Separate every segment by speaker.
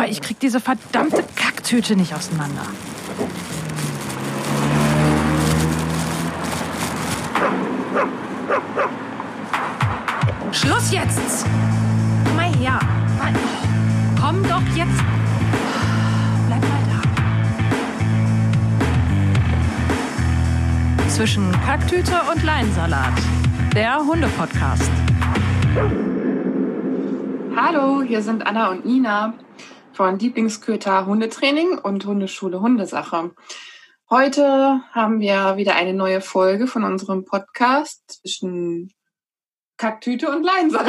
Speaker 1: Oh, ich krieg diese verdammte Kacktüte nicht auseinander. Schluss jetzt! Komm mal her. Komm doch jetzt. Bleib mal da. Zwischen Kacktüte und Leinsalat. Der Hunde-Podcast.
Speaker 2: Hallo, hier sind Anna und Nina von Lieblingsköter Hundetraining und Hundeschule Hundesache. Heute haben wir wieder eine neue Folge von unserem Podcast zwischen Kacktüte und Leinsalat.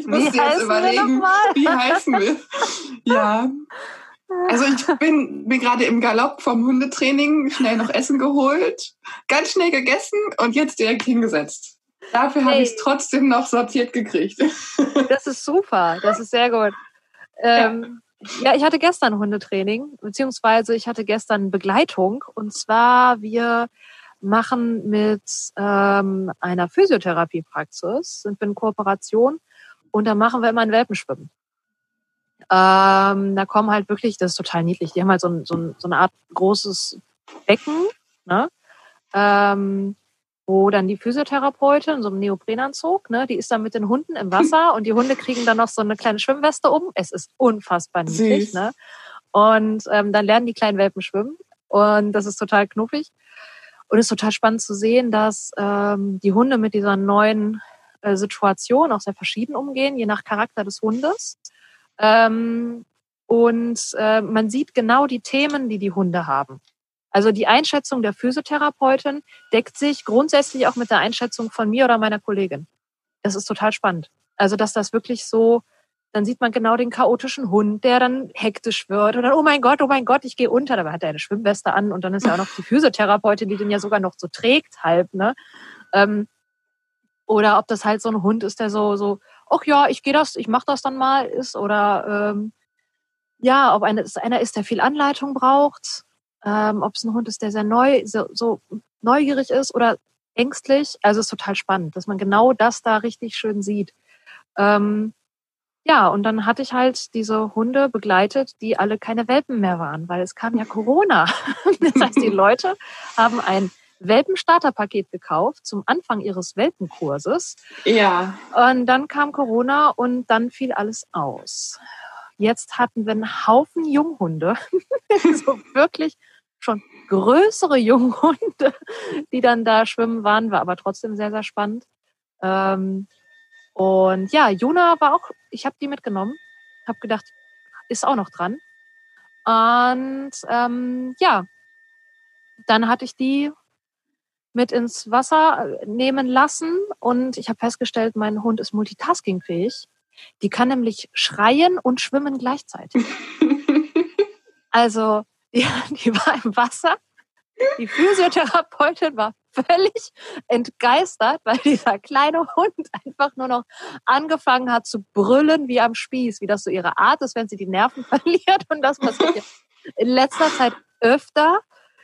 Speaker 2: ich muss wie jetzt überlegen, wie heißen wir. Ja. Also ich bin, bin gerade im Galopp vom Hundetraining, schnell noch Essen geholt, ganz schnell gegessen und jetzt direkt hingesetzt. Dafür hey. habe ich es trotzdem noch sortiert gekriegt.
Speaker 3: Das ist super, das ist sehr gut. Ähm, ja. ich hatte gestern Hundetraining, beziehungsweise ich hatte gestern Begleitung. Und zwar, wir machen mit ähm, einer Physiotherapiepraxis, sind wir in Kooperation und da machen wir immer ein Welpenschwimmen. Ähm, da kommen halt wirklich, das ist total niedlich, die haben halt so, ein, so, ein, so eine Art großes Becken, ne? ähm, wo dann die Physiotherapeutin in so einem Neoprenanzug, ne, die ist dann mit den Hunden im Wasser und die Hunde kriegen dann noch so eine kleine Schwimmweste um. Es ist unfassbar niedlich. Ne? Und ähm, dann lernen die kleinen Welpen schwimmen und das ist total knuffig. Und es ist total spannend zu sehen, dass ähm, die Hunde mit dieser neuen äh, Situation auch sehr verschieden umgehen, je nach Charakter des Hundes. Ähm, und äh, man sieht genau die Themen, die die Hunde haben. Also die Einschätzung der Physiotherapeutin deckt sich grundsätzlich auch mit der Einschätzung von mir oder meiner Kollegin. Das ist total spannend. Also dass das wirklich so dann sieht man genau den chaotischen Hund, der dann hektisch wird und dann, oh mein Gott, oh mein Gott, ich gehe unter. Dabei hat er eine Schwimmweste an und dann ist ja auch noch die Physiotherapeutin, die den ja sogar noch so trägt halb, ne? Ähm, oder ob das halt so ein Hund ist, der so, so, ach ja, ich gehe das, ich mach das dann mal, ist oder ähm, ja, ob eine, einer ist, der viel Anleitung braucht, ähm, ob es ein Hund ist, der sehr neu, so, so neugierig ist oder ängstlich. Also es ist total spannend, dass man genau das da richtig schön sieht. Ähm, ja, und dann hatte ich halt diese Hunde begleitet, die alle keine Welpen mehr waren, weil es kam ja Corona. Das heißt, die Leute haben ein Welpenstarterpaket gekauft zum Anfang ihres Welpenkurses.
Speaker 2: Ja.
Speaker 3: Und dann kam Corona und dann fiel alles aus. Jetzt hatten wir einen Haufen Junghunde, so wirklich schon größere Junghunde, die dann da schwimmen waren, war aber trotzdem sehr, sehr spannend. Ähm, und ja, Juna war auch, ich habe die mitgenommen, habe gedacht, ist auch noch dran. Und ähm, ja, dann hatte ich die mit ins Wasser äh, nehmen lassen und ich habe festgestellt, mein Hund ist multitaskingfähig. Die kann nämlich schreien und schwimmen gleichzeitig. also die, die war im Wasser. Die Physiotherapeutin war völlig entgeistert, weil dieser kleine Hund einfach nur noch angefangen hat zu brüllen wie am Spieß, wie das so ihre Art ist, wenn sie die Nerven verliert. Und das passiert ja in letzter Zeit öfter,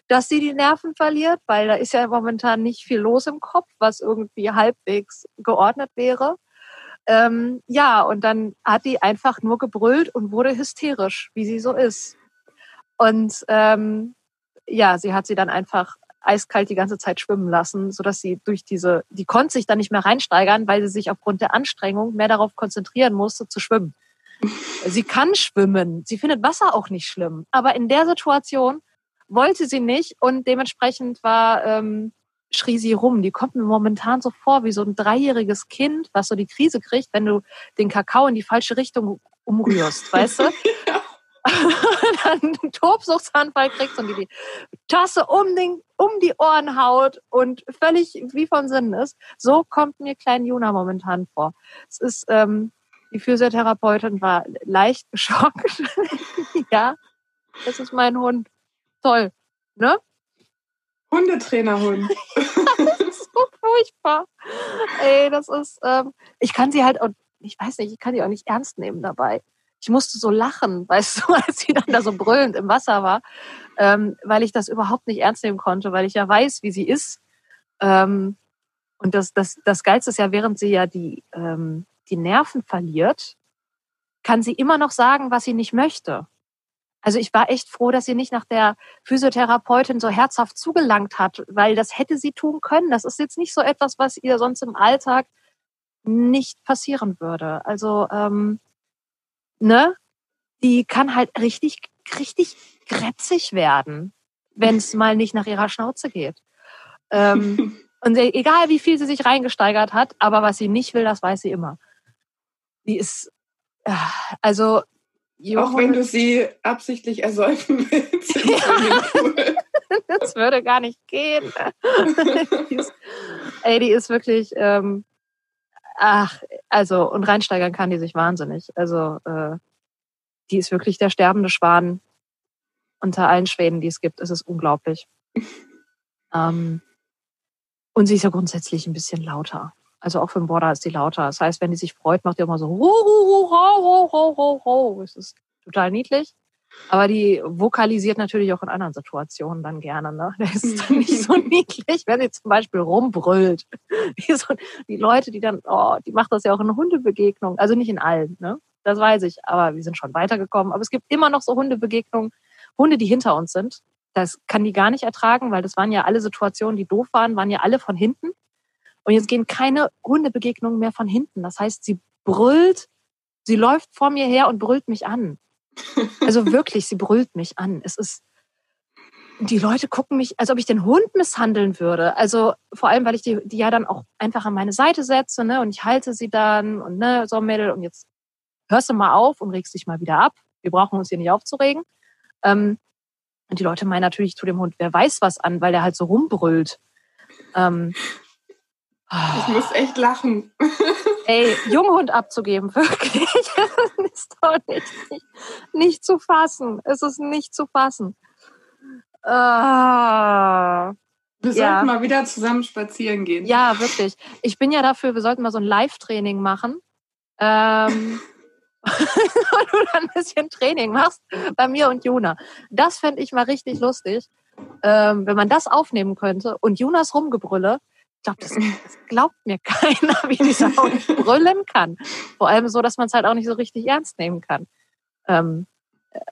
Speaker 3: dass sie die Nerven verliert, weil da ist ja momentan nicht viel los im Kopf, was irgendwie halbwegs geordnet wäre. Ähm, ja, und dann hat die einfach nur gebrüllt und wurde hysterisch, wie sie so ist. Und ähm, ja, sie hat sie dann einfach eiskalt die ganze Zeit schwimmen lassen, sodass sie durch diese, die konnte sich dann nicht mehr reinsteigern, weil sie sich aufgrund der Anstrengung mehr darauf konzentrieren musste, zu schwimmen. Sie kann schwimmen, sie findet Wasser auch nicht schlimm, aber in der Situation wollte sie nicht und dementsprechend war ähm, schrie sie rum. Die kommt mir momentan so vor wie so ein dreijähriges Kind, was so die Krise kriegt, wenn du den Kakao in die falsche Richtung umrührst, weißt du? dann einen Tobsuchtsanfall kriegst und die die Tasse um, den, um die Ohren haut und völlig wie von Sinnen ist. So kommt mir klein Juna momentan vor. Es ist, ähm, die Physiotherapeutin war leicht geschockt. ja, das ist mein Hund. Toll, ne?
Speaker 2: Hundetrainerhund.
Speaker 3: das ist so furchtbar. Ey, das ist, ähm, ich kann sie halt, ich weiß nicht, ich kann die auch nicht ernst nehmen dabei ich musste so lachen, weißt du, als sie dann da so brüllend im Wasser war, ähm, weil ich das überhaupt nicht ernst nehmen konnte, weil ich ja weiß, wie sie ist. Ähm, und das, das, das Geilste ist ja, während sie ja die, ähm, die Nerven verliert, kann sie immer noch sagen, was sie nicht möchte. Also ich war echt froh, dass sie nicht nach der Physiotherapeutin so herzhaft zugelangt hat, weil das hätte sie tun können. Das ist jetzt nicht so etwas, was ihr sonst im Alltag nicht passieren würde. Also, ähm, ne? Die kann halt richtig, richtig grätzig werden, wenn es mal nicht nach ihrer Schnauze geht. Ähm, und egal, wie viel sie sich reingesteigert hat, aber was sie nicht will, das weiß sie immer. Die ist, äh, also
Speaker 2: auch wenn du sie absichtlich ersäufen willst.
Speaker 3: das würde gar nicht gehen. die ist, ey, die ist wirklich, ähm, ach, also, und reinsteigern kann die sich wahnsinnig. Also, äh, die ist wirklich der sterbende Schwan unter allen Schweden, die es gibt. Es ist unglaublich. ähm, und sie ist ja grundsätzlich ein bisschen lauter. Also auch für den Border ist die lauter. Das heißt, wenn die sich freut, macht die immer so ho, ho, ho, ho, ho, ho, ho. Das ist total niedlich. Aber die vokalisiert natürlich auch in anderen Situationen dann gerne. Ne? Das ist dann nicht so niedlich, wenn sie zum Beispiel rumbrüllt. Die, so, die Leute, die dann, oh, die macht das ja auch in Hundebegegnungen. Also nicht in allen, ne? Das weiß ich. Aber wir sind schon weitergekommen. Aber es gibt immer noch so Hundebegegnungen, Hunde, die hinter uns sind. Das kann die gar nicht ertragen, weil das waren ja alle Situationen, die doof waren, waren ja alle von hinten. Und jetzt gehen keine Hundebegegnungen mehr von hinten. Das heißt, sie brüllt, sie läuft vor mir her und brüllt mich an. Also wirklich, sie brüllt mich an. Es ist, die Leute gucken mich, als ob ich den Hund misshandeln würde. Also vor allem, weil ich die, die ja dann auch einfach an meine Seite setze, ne, und ich halte sie dann und ne, so Mädel, und jetzt hörst du mal auf und regst dich mal wieder ab. Wir brauchen uns hier nicht aufzuregen. Ähm, und die Leute meinen natürlich zu dem Hund, wer weiß was an, weil der halt so rumbrüllt. Ähm,
Speaker 2: ich muss echt lachen.
Speaker 3: Ey, Junghund abzugeben, wirklich. Das ist doch nicht, nicht, nicht zu fassen. Es ist nicht zu fassen.
Speaker 2: Ah. Wir ja. sollten mal wieder zusammen spazieren gehen.
Speaker 3: Ja, wirklich. Ich bin ja dafür, wir sollten mal so ein Live-Training machen. Ähm, und du dann ein bisschen Training machst bei mir und Juna. Das fände ich mal richtig lustig, ähm, wenn man das aufnehmen könnte und Jonas Rumgebrülle glaube, das, das, glaubt mir keiner, wie dieser Hund brüllen kann. Vor allem so, dass man es halt auch nicht so richtig ernst nehmen kann. Ähm,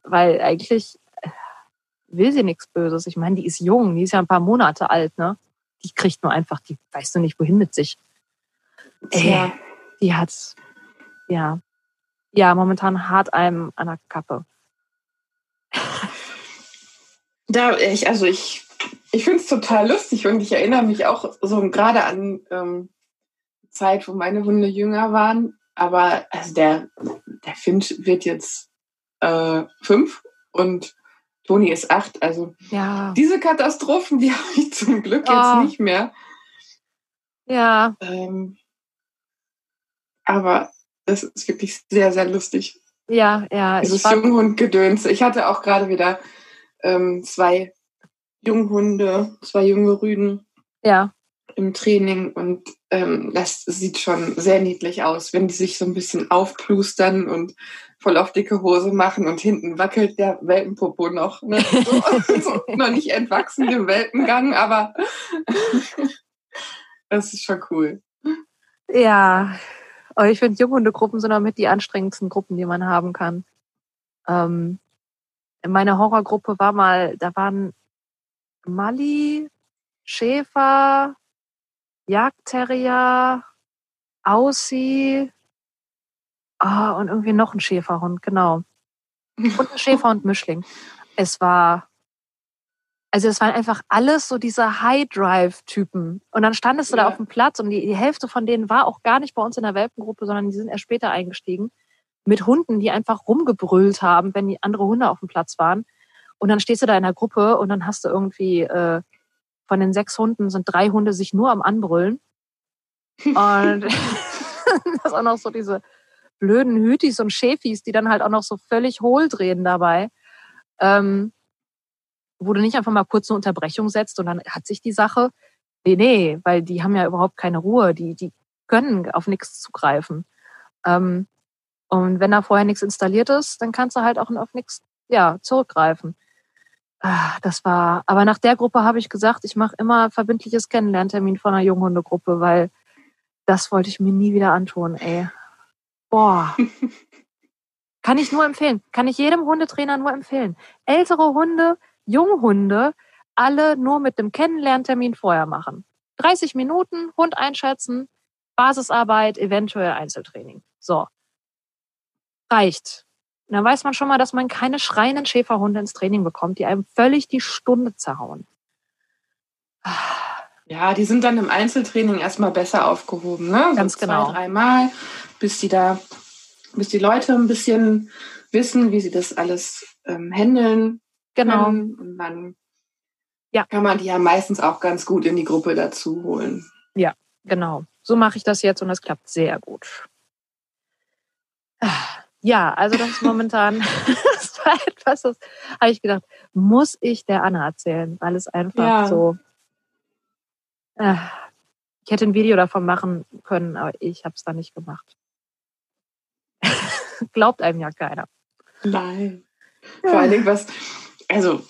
Speaker 3: weil eigentlich äh, will sie nichts Böses. Ich meine, die ist jung, die ist ja ein paar Monate alt, ne? Die kriegt nur einfach, die weißt du nicht, wohin mit sich. Äh, die hat, ja, ja, momentan hart einem an der Kappe.
Speaker 2: Da, ich, also ich ich finde es total lustig und ich erinnere mich auch so gerade an ähm, Zeit, wo meine Hunde jünger waren. Aber also der, der Finch wird jetzt äh, fünf und Toni ist acht. Also ja. diese Katastrophen, die habe ich zum Glück oh. jetzt nicht mehr.
Speaker 3: Ja.
Speaker 2: Ähm, aber das ist wirklich sehr, sehr lustig.
Speaker 3: Ja, ja.
Speaker 2: Dieses Junghundgedöns. Ich hatte auch gerade wieder ähm, zwei Junghunde, zwei junge Rüden.
Speaker 3: Ja.
Speaker 2: Im Training und ähm, das sieht schon sehr niedlich aus, wenn die sich so ein bisschen aufplustern und voll auf dicke Hose machen und hinten wackelt der Welpenpopo noch. Ne? So, so, noch nicht entwachsen dem Welpengang, aber das ist schon cool.
Speaker 3: Ja, aber ich finde, Junghundegruppen sind auch mit die anstrengendsten Gruppen, die man haben kann. Ähm, meine Horrorgruppe war mal, da waren Mali, Schäfer, Jagdterrier, Aussie ah, und irgendwie noch ein Schäferhund, genau. Und ein Schäferhund-Mischling. Es war, also es waren einfach alles so diese High-Drive-Typen. Und dann standest du ja. da auf dem Platz und die, die Hälfte von denen war auch gar nicht bei uns in der Welpengruppe, sondern die sind erst später eingestiegen. Mit Hunden, die einfach rumgebrüllt haben, wenn die andere Hunde auf dem Platz waren. Und dann stehst du da in der Gruppe und dann hast du irgendwie äh, von den sechs Hunden sind drei Hunde sich nur am Anbrüllen. Und das ist auch noch so diese blöden Hütis und Schäfis, die dann halt auch noch so völlig hohl drehen dabei. Ähm, wo du nicht einfach mal kurz eine Unterbrechung setzt und dann hat sich die Sache. Nee, nee, weil die haben ja überhaupt keine Ruhe. Die, die können auf nichts zugreifen. Ähm, und wenn da vorher nichts installiert ist, dann kannst du halt auch auf nichts ja, zurückgreifen. Ah, das war, aber nach der Gruppe habe ich gesagt, ich mache immer verbindliches Kennenlerntermin von einer Junghundegruppe, weil das wollte ich mir nie wieder antun, ey. Boah. Kann ich nur empfehlen. Kann ich jedem Hundetrainer nur empfehlen. Ältere Hunde, Junghunde, alle nur mit dem Kennenlerntermin vorher machen. 30 Minuten, Hund einschätzen, Basisarbeit, eventuell Einzeltraining. So. Reicht. Und dann weiß man schon mal, dass man keine schreienden Schäferhunde ins Training bekommt, die einem völlig die Stunde zerhauen.
Speaker 2: Ja, die sind dann im Einzeltraining erstmal besser aufgehoben, ne? So
Speaker 3: Ganz genau.
Speaker 2: Zwei, dreimal, bis die da, bis die Leute ein bisschen wissen, wie sie das alles ähm, handeln
Speaker 3: Genau.
Speaker 2: können. Und dann
Speaker 3: Ja.
Speaker 2: kann man die ja meistens auch ganz gut in die Gruppe dazu holen.
Speaker 3: Genau. So mache ich das jetzt und das klappt sehr gut. Ah, Ja, also das ist momentan, das war etwas, das habe ich gedacht, muss ich der Anna erzählen, weil es einfach
Speaker 2: Ja.
Speaker 3: so. Ah, Ich hätte ein Video davon machen können, aber ich habe es dann nicht gemacht. Glaubt einem ja keiner.
Speaker 2: Nein. Vor allen Dingen, was, also,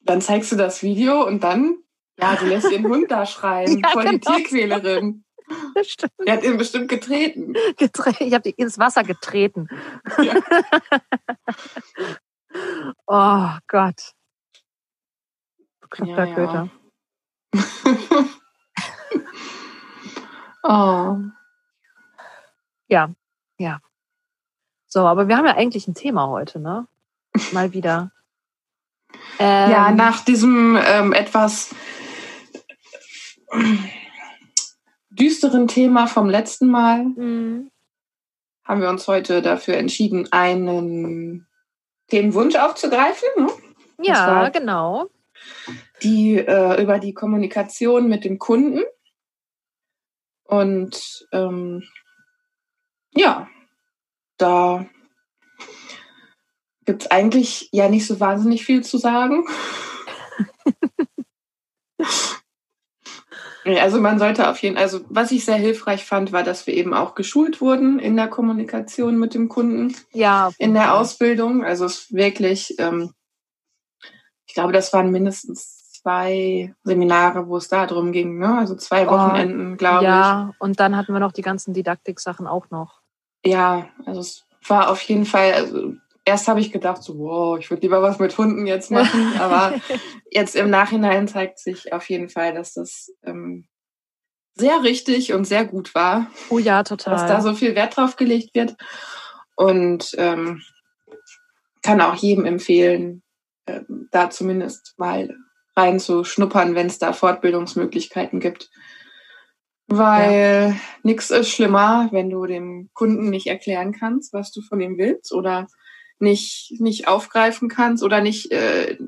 Speaker 2: dann zeigst du das Video und dann, ja, du lässt den Hund da schreien,
Speaker 3: Ja,
Speaker 2: voll die
Speaker 3: genau.
Speaker 2: Tierquälerin.
Speaker 3: Das stimmt.
Speaker 2: Der hat ihn bestimmt getreten.
Speaker 3: Getre- Ich habe ins Wasser getreten.
Speaker 2: Ja.
Speaker 3: oh Gott. Bekloppter
Speaker 2: Ja, ja.
Speaker 3: Köter.
Speaker 2: oh.
Speaker 3: So, aber wir haben ja eigentlich ein Thema heute, ne? Mal wieder. Ähm,
Speaker 2: Ja, nach diesem ähm, etwas düsteren Thema vom letzten Mal
Speaker 3: mh,
Speaker 2: haben wir uns heute dafür entschieden, einen Themenwunsch aufzugreifen, ne?
Speaker 3: Ja, genau.
Speaker 2: die äh, über die Kommunikation mit dem Kunden. Und ähm, ja, da gibt es eigentlich ja nicht so wahnsinnig viel zu sagen. Ja, Also man sollte auf jeden also was ich sehr hilfreich fand, war, dass wir eben auch geschult wurden in der Kommunikation mit dem Kunden
Speaker 3: Ja,
Speaker 2: in der
Speaker 3: Fall.
Speaker 2: Ausbildung. Also es ist wirklich, ähm, ich glaube, das waren mindestens zwei Seminare, wo es da drum ging, ne? Also zwei
Speaker 3: Oh,
Speaker 2: Wochenenden, glaube
Speaker 3: Ja, und dann hatten wir noch die ganzen Didaktik-Sachen auch noch.
Speaker 2: ich. Ja, also es war auf jeden Fall, also erst habe ich gedacht, so, wow, ich würde lieber was mit Hunden jetzt machen, aber jetzt im Nachhinein zeigt sich auf jeden Fall, dass das ähm, sehr richtig und sehr gut war.
Speaker 3: Oh ja, total.
Speaker 2: dass da so viel Wert drauf gelegt wird. Und ähm, kann auch jedem empfehlen, ähm, da zumindest mal reinzuschnuppern, wenn es da Fortbildungsmöglichkeiten gibt. Weil nichts ist schlimmer, wenn du dem Kunden nicht erklären kannst, was du von ihm willst oder nicht, nicht aufgreifen kannst oder nicht, äh,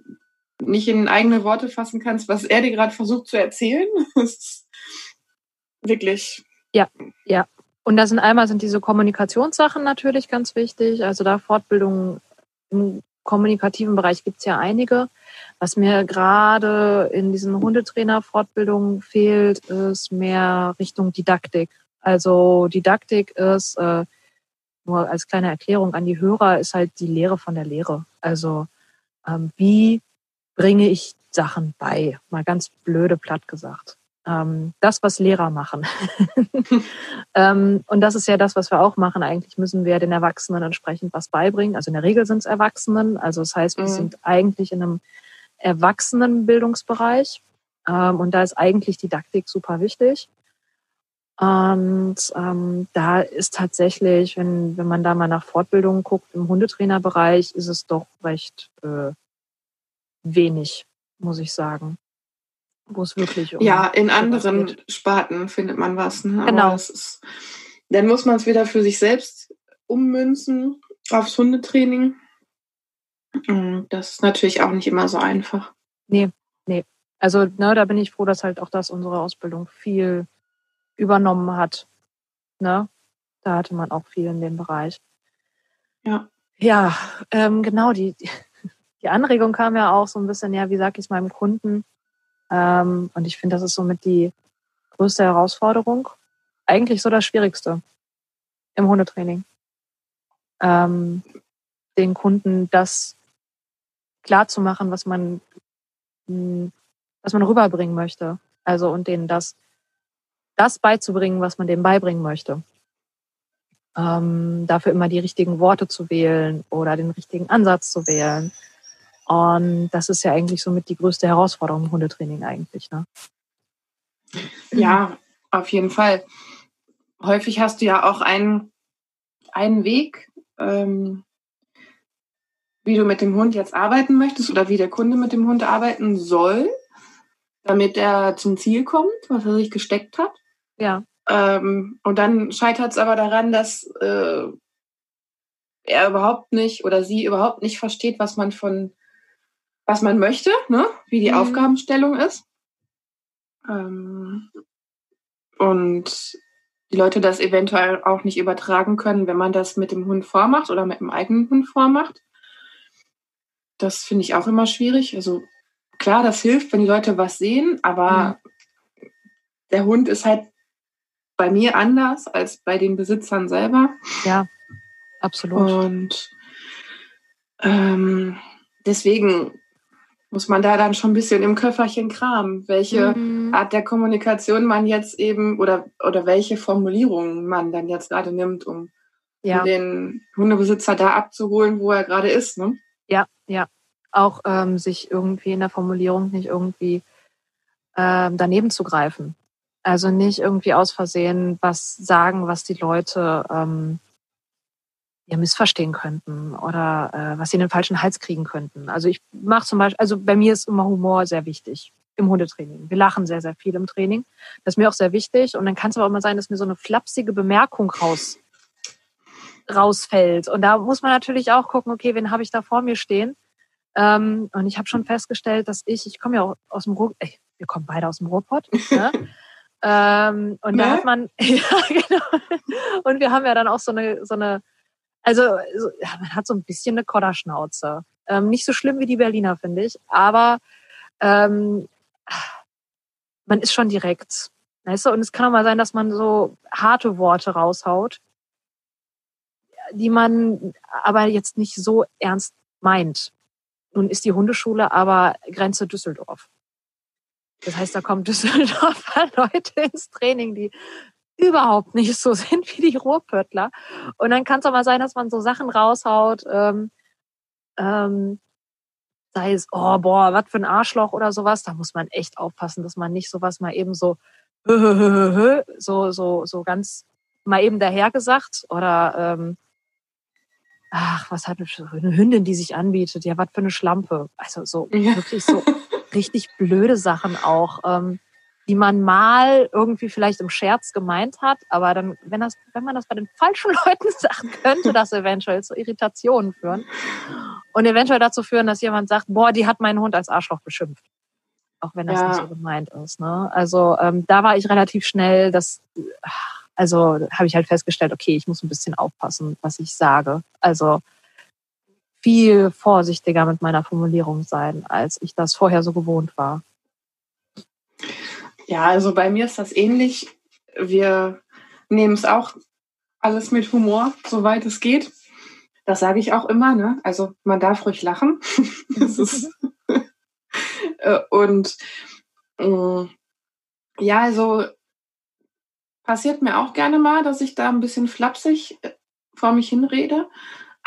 Speaker 2: nicht in eigene Worte fassen kannst, was er dir gerade versucht zu erzählen. Das ist wirklich
Speaker 3: Und da sind einmal sind diese Kommunikationssachen natürlich ganz wichtig. Also da Fortbildungen im kommunikativen Bereich gibt's ja einige. Was mir gerade in diesen Hundetrainer-Fortbildungen fehlt, ist mehr Richtung Didaktik. Also Didaktik ist, äh, nur als kleine Erklärung an die Hörer, ist halt die Lehre von der Lehre. Also ähm, wie bringe ich Sachen bei? Mal ganz blöde platt gesagt. Ähm, das, was Lehrer machen. ähm, und das ist ja das, was wir auch machen. Eigentlich müssen wir den Erwachsenen entsprechend was beibringen. Also in der Regel sind es Erwachsenen. Also das heißt, wir
Speaker 2: Mhm.
Speaker 3: sind eigentlich in einem Erwachsenenbildungsbereich. Ähm, und da ist eigentlich Didaktik super wichtig. Und ähm, da ist tatsächlich, wenn, wenn man da mal nach Fortbildungen guckt, im Hundetrainerbereich ist es doch recht äh, wenig, muss ich sagen. Wo es wirklich um
Speaker 2: Ja, in anderen. Sparten findet man was. Ne?
Speaker 3: Genau.
Speaker 2: Ist, dann muss man es wieder für sich selbst ummünzen aufs Hundetraining. Mm, Das ist natürlich auch nicht immer so einfach.
Speaker 3: Also ne, da bin ich froh, dass halt auch das unsere Ausbildung viel übernommen hat. Ne? Da hatte man auch viel in dem Bereich.
Speaker 2: Ja.
Speaker 3: Ja, ähm, genau, die, die Anregung kam ja auch so ein bisschen, ja, wie sag ich es meinem Kunden? Ähm, und ich finde, das ist somit die größte Herausforderung. Eigentlich so das Schwierigste im Hundetraining. Ähm, den Kunden das klar zu machen, was man, mh, was man rüberbringen möchte. Also und denen das, das beizubringen, was man denen beibringen möchte. ähm, dafür immer die richtigen Worte zu wählen oder den richtigen Ansatz zu wählen. Und das ist ja eigentlich somit die größte Herausforderung im Hundetraining eigentlich. Ne?
Speaker 2: Ja, auf jeden Fall. Häufig hast du ja auch einen, einen Weg, ähm, wie du mit dem Hund jetzt arbeiten möchtest oder wie der Kunde mit dem Hund arbeiten soll, damit er zum Ziel kommt, was er sich gesteckt hat.
Speaker 3: Ja.
Speaker 2: Ähm, und dann scheitert es aber daran, dass äh, er überhaupt nicht oder sie überhaupt nicht versteht, was man von, was man möchte, ne? wie die mhm. Aufgabenstellung ist. Ähm, und die Leute das eventuell auch nicht übertragen können, wenn man das mit dem Hund vormacht oder mit dem eigenen Hund vormacht. Das finde ich auch immer schwierig. Also klar, das hilft, wenn die Leute was sehen, aber mhm. der Hund ist halt bei mir anders als bei den Besitzern selber.
Speaker 3: Ja, absolut.
Speaker 2: Und ähm, deswegen muss man da dann schon ein bisschen im Köfferchen kramen, welche mhm. Art der Kommunikation man jetzt eben oder, oder welche Formulierungen man dann jetzt gerade nimmt, um, ja. um den Hundebesitzer da abzuholen, wo er gerade ist. Ne?
Speaker 3: Ja, ja. Auch ähm, sich irgendwie in der Formulierung nicht irgendwie ähm, daneben zu greifen. Also nicht irgendwie aus Versehen was sagen, was die Leute ähm, ja, missverstehen könnten oder äh, was sie in den falschen Hals kriegen könnten. Also ich mache zum Beispiel, also bei mir ist immer Humor sehr wichtig im Hundetraining. Wir lachen sehr, sehr viel im Training. Das ist mir auch sehr wichtig. Und dann kann es aber auch mal sein, dass mir so eine flapsige Bemerkung raus, rausfällt. Und da muss man natürlich auch gucken, okay, wen habe ich da vor mir stehen? Ähm, und ich habe schon festgestellt, dass ich, ich komme ja auch aus dem Ruhr, ey, wir kommen beide aus dem Ruhrpott, ne? Ähm, und ne? da hat man, ja, genau. Und wir haben ja dann auch so eine, so eine, also so, ja, man hat so ein bisschen eine Kodderschnauze. Ähm, nicht so schlimm wie die Berliner, finde ich, aber ähm, man ist schon direkt. Weißt du? Und es kann auch mal sein, dass man so harte Worte raushaut, die man aber jetzt nicht so ernst meint. Nun ist die Hundeschule aber Grenze Düsseldorf. Das heißt, da kommen Düsseldorfer Leute ins Training, die überhaupt nicht so sind wie die Ruhrpöttler. Und dann kann es auch mal sein, dass man so Sachen raushaut, ähm, ähm, sei es, oh, boah, was für ein Arschloch oder sowas. Da muss man echt aufpassen, dass man nicht sowas mal eben so, so, so, so ganz mal eben dahergesagt oder, ähm, ach, was hat eine Hündin, die sich anbietet? Ja, was für eine Schlampe. Also so, wirklich so richtig blöde Sachen auch, ähm, die man mal irgendwie vielleicht im Scherz gemeint hat, aber dann, wenn das, wenn man das bei den falschen Leuten sagt, könnte das eventuell zu Irritationen führen und eventuell dazu führen, dass jemand sagt, boah, die hat meinen Hund als Arschloch beschimpft. Auch wenn das ja. nicht so gemeint ist. Ne? Also ähm, da war ich relativ schnell, dass, also habe ich halt festgestellt, okay, ich muss ein bisschen aufpassen, was ich sage. Also viel vorsichtiger mit meiner Formulierung sein, als ich das vorher so gewohnt war.
Speaker 2: Ja, also bei mir ist das ähnlich. Wir nehmen es auch alles mit Humor, soweit es geht. Das sage ich auch immer. Ne? Also man darf ruhig lachen. Äh, und äh, ja, also passiert mir auch gerne mal, dass ich da ein bisschen flapsig äh, vor mich hinrede.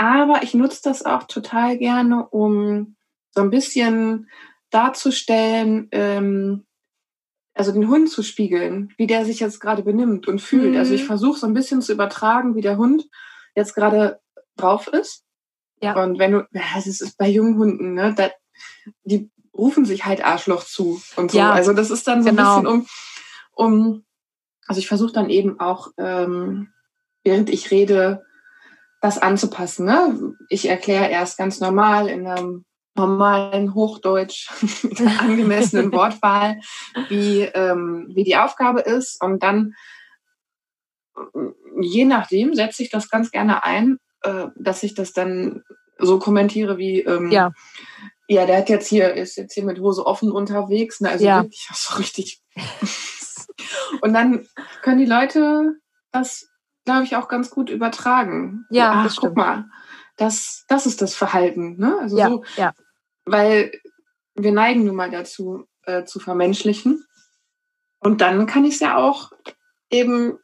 Speaker 2: Aber ich nutze das auch total gerne, um so ein bisschen darzustellen, ähm, also den Hund zu spiegeln, wie der sich jetzt gerade benimmt und fühlt. Mhm. Also ich mhm. versuche so ein bisschen zu übertragen, wie der Hund jetzt gerade drauf ist. Ja. Und wenn du, ja, das ist bei jungen Hunden, ne, da, die rufen sich halt Arschloch zu und so. Ja, also das ist dann so genau. ein bisschen um, um, also ich versuche dann eben auch, ähm, während ich rede, das anzupassen. Ne? Ich erkläre erst ganz normal in einem normalen Hochdeutsch mit angemessenen Wortwahl, wie, ähm, wie die Aufgabe ist. Und dann, je nachdem, setze ich das ganz gerne ein, äh, dass ich das dann so kommentiere wie, ähm, ja. ja, der hat jetzt hier, ist jetzt hier mit Hose offen unterwegs. Ne? Also ja. wirklich so richtig. Und dann können die Leute das glaube ich, auch ganz gut übertragen.
Speaker 3: Ja,
Speaker 2: Ach, das guck mal, das, das ist das Verhalten. Ne? Also
Speaker 3: ja,
Speaker 2: so,
Speaker 3: ja.
Speaker 2: Weil wir neigen nun mal dazu, äh, zu vermenschlichen. Und dann kann ich es ja auch eben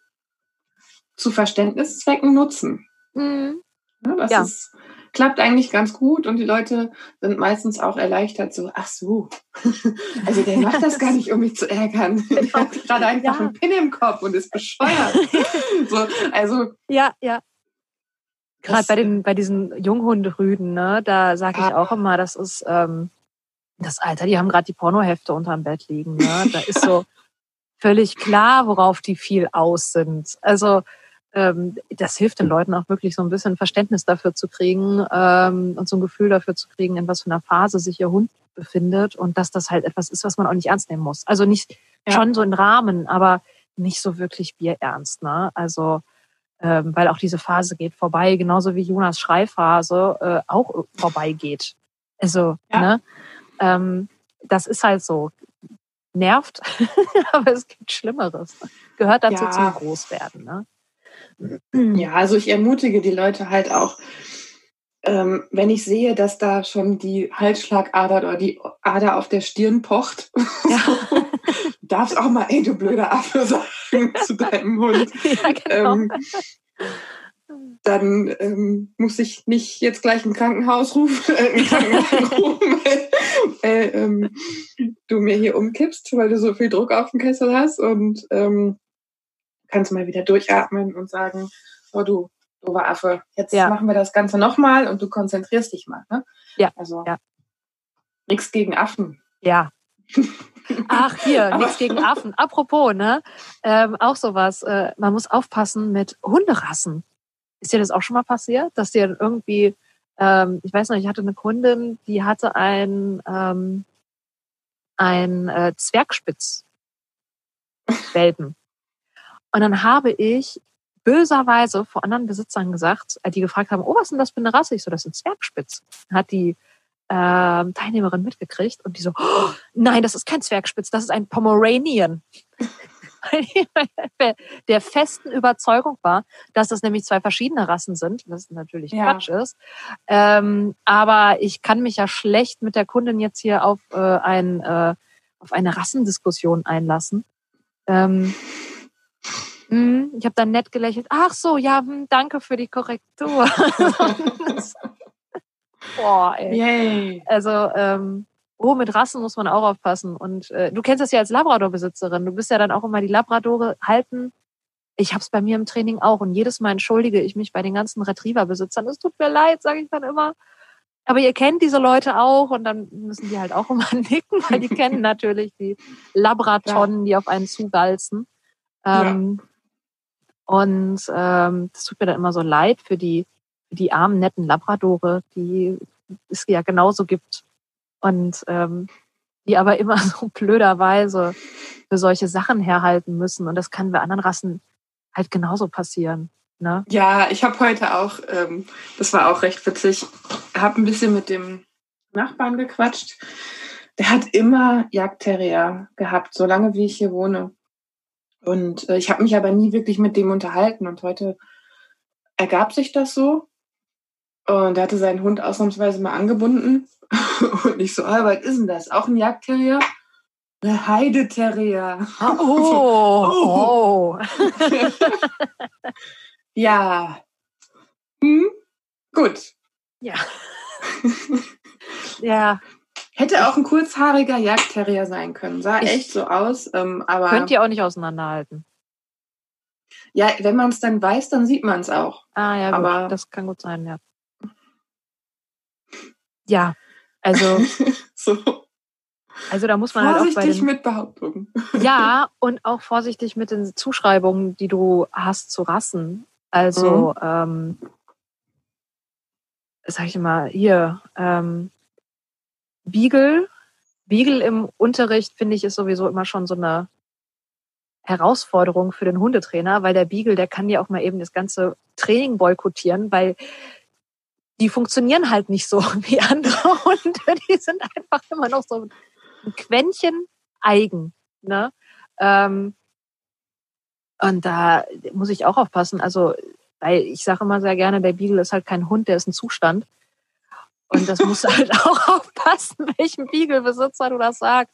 Speaker 2: zu Verständniszwecken nutzen.
Speaker 3: Mhm.
Speaker 2: Ja, das
Speaker 3: Ja.
Speaker 2: ist, klappt eigentlich ganz gut und die Leute sind meistens auch erleichtert, so, ach so, also der macht das gar nicht, um mich zu ärgern. Der hat gerade einfach
Speaker 3: Ja.
Speaker 2: einen Pin im Kopf und ist bescheuert. so, also,
Speaker 3: Ja, ja. Gerade bei den, bei diesen Junghunderüden, ne, da sage ich
Speaker 2: Ah.
Speaker 3: auch immer, das ist ähm, das Alter, die haben gerade die Pornohefte unterm Bett liegen. Ne? Da ist so völlig klar, worauf die viel aus sind. Also das hilft den Leuten auch wirklich so ein bisschen Verständnis dafür zu kriegen ähm, und so ein Gefühl dafür zu kriegen, in was für einer Phase sich ihr Hund befindet und dass das halt etwas ist, was man auch nicht ernst nehmen muss. Also nicht
Speaker 2: Ja.
Speaker 3: schon so in Rahmen, aber nicht so wirklich bierernst. Ne? Also ähm, weil auch diese Phase geht vorbei, genauso wie Jonas Schreiphase äh, auch vorbeigeht. Also,
Speaker 2: Ja.
Speaker 3: ne? Ähm, das ist halt so. Nervt, aber es gibt Schlimmeres. Gehört dazu
Speaker 2: Ja.
Speaker 3: zum Großwerden. Ne?
Speaker 2: Ja, also ich ermutige die Leute halt auch, ähm, wenn ich sehe, dass da schon die Halsschlagader oder die Ader auf der Stirn pocht,
Speaker 3: Ja.
Speaker 2: darfst auch mal, ey, du blöder Affe sagen zu deinem Hund.
Speaker 3: ja, genau.
Speaker 2: Ähm, dann ähm, muss ich nicht jetzt gleich ein Krankenhaus rufen, äh, ein Krankenwagen rufen, weil, weil ähm, du mir hier umkippst, weil du so viel Druck auf dem Kessel hast und ähm, kannst mal wieder durchatmen und sagen, oh du, doofer Affe, jetzt
Speaker 3: Ja.
Speaker 2: machen wir das Ganze nochmal und du konzentrierst dich mal. Ne?
Speaker 3: Ja,
Speaker 2: Also
Speaker 3: ja.
Speaker 2: nichts gegen Affen.
Speaker 3: Ja. Ach, hier, nichts gegen Affen. Apropos, ne? Ähm, auch sowas. Äh, man muss aufpassen mit Hunderassen. Ist dir das auch schon mal passiert, dass dir irgendwie, ähm, ich weiß noch, ich hatte eine Kundin, die hatte ein, ähm, ein äh, Zwergspitz Welpen. Und dann habe ich böserweise vor anderen Besitzern gesagt, äh, die gefragt haben, oh, was ist denn das für eine Rasse? Ich so, das ist ein Zwergspitz. Dann Hat die ähm, Teilnehmerin mitgekriegt und die so, oh, nein, das ist kein Zwergspitz, das ist ein Pomeranian. Der festen Überzeugung war, dass das nämlich zwei verschiedene Rassen sind, was natürlich
Speaker 2: Ja.
Speaker 3: Quatsch ist. Ähm, aber ich kann mich ja schlecht mit der Kundin jetzt hier auf, äh, ein, äh, auf eine Rassendiskussion einlassen. Ähm, mh, ich habe dann nett gelächelt. Ach so, ja, hm, danke für die Korrektur. Boah, ey.
Speaker 2: Yay.
Speaker 3: Also, ähm, oh, mit Rassen muss man auch aufpassen. Und äh, du kennst das ja als Labrador-Besitzerin. Du bist ja dann auch immer die Labradore halten. Ich hab's bei mir im Training auch. Und jedes Mal entschuldige ich mich bei den ganzen Retriever-Besitzern. Es tut mir leid, sage ich dann immer. Aber ihr kennt diese Leute auch und dann müssen die halt auch immer nicken, weil die kennen natürlich die Labratonnen, die auf einen zugalzen. Ähm, Und ähm, das tut mir dann immer so leid für die, für die armen, netten Labradore, die es ja genauso gibt. Und ähm, die aber immer so blöderweise für solche Sachen herhalten müssen. Und das kann bei anderen Rassen halt genauso passieren. Ne?
Speaker 2: Ja, ich habe heute auch, ähm, das war auch recht witzig, habe ein bisschen mit dem Nachbarn gequatscht. Der hat immer Jagdterrier gehabt, solange wie ich hier wohne. Und äh, ich habe mich aber nie wirklich mit dem unterhalten. Und heute ergab sich das so. Und er hatte seinen Hund ausnahmsweise mal angebunden. Und ich so, ah, was ist denn das? Auch ein Jagdterrier? Eine Heideterrier.
Speaker 3: Oh, oh.
Speaker 2: Ja. Hm? Gut.
Speaker 3: Ja. ja,
Speaker 2: Hätte auch ein kurzhaariger Jagdterrier sein können. Sah
Speaker 3: Ich-
Speaker 2: echt so aus. Ähm, aber
Speaker 3: könnt ihr auch nicht auseinanderhalten.
Speaker 2: ja, wenn man es dann weiß, dann sieht man es auch.
Speaker 3: Ah ja, gut,
Speaker 2: Aber-
Speaker 3: das kann gut sein, ja. Ja, also,
Speaker 2: so
Speaker 3: also da muss man halt auch bei
Speaker 2: vorsichtig
Speaker 3: den,
Speaker 2: mit Behauptungen.
Speaker 3: Ja, und auch vorsichtig mit den Zuschreibungen, die du hast zu Rassen. Also, ähm, sag ich mal, hier, ähm, Beagle. Beagle im Unterricht, finde ich, ist sowieso immer schon so eine Herausforderung für den Hundetrainer, weil der Beagle, der kann ja auch mal eben das ganze Training boykottieren, weil die funktionieren halt nicht so wie andere Hunde. Die sind einfach immer noch so ein Quäntchen eigen. Ne? Ähm, und da muss ich auch aufpassen. Also, weil ich sage immer sehr gerne, der Beagle ist halt kein Hund, der ist ein Zustand. Und das musst du halt auch aufpassen, welchem Beagle-Besitzer du das sagst.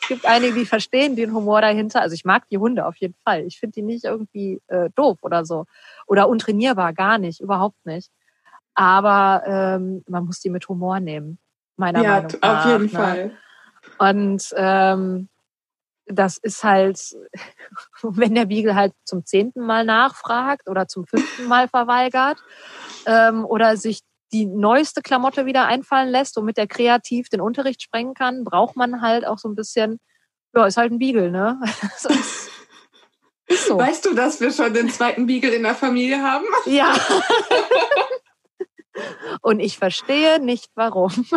Speaker 3: es gibt einige, die verstehen den Humor dahinter. Also ich mag die Hunde auf jeden Fall. Ich finde die nicht irgendwie äh, doof oder so. Oder untrainierbar, gar nicht, überhaupt nicht. Aber ähm, man muss die mit Humor nehmen, meiner
Speaker 2: ja,
Speaker 3: Meinung nach.
Speaker 2: auf jeden
Speaker 3: ne?
Speaker 2: Fall.
Speaker 3: Und ähm, das ist halt, wenn der Beagle halt zum zehnten Mal nachfragt oder zum fünften Mal verweigert ähm, oder sich die neueste Klamotte wieder einfallen lässt, womit er kreativ den Unterricht sprengen kann, braucht man halt auch so ein bisschen, ja, ist halt ein Beagle, ne? So.
Speaker 2: Weißt du, dass wir schon den zweiten Beagle in der Familie haben?
Speaker 3: Ja. Und ich verstehe nicht, warum.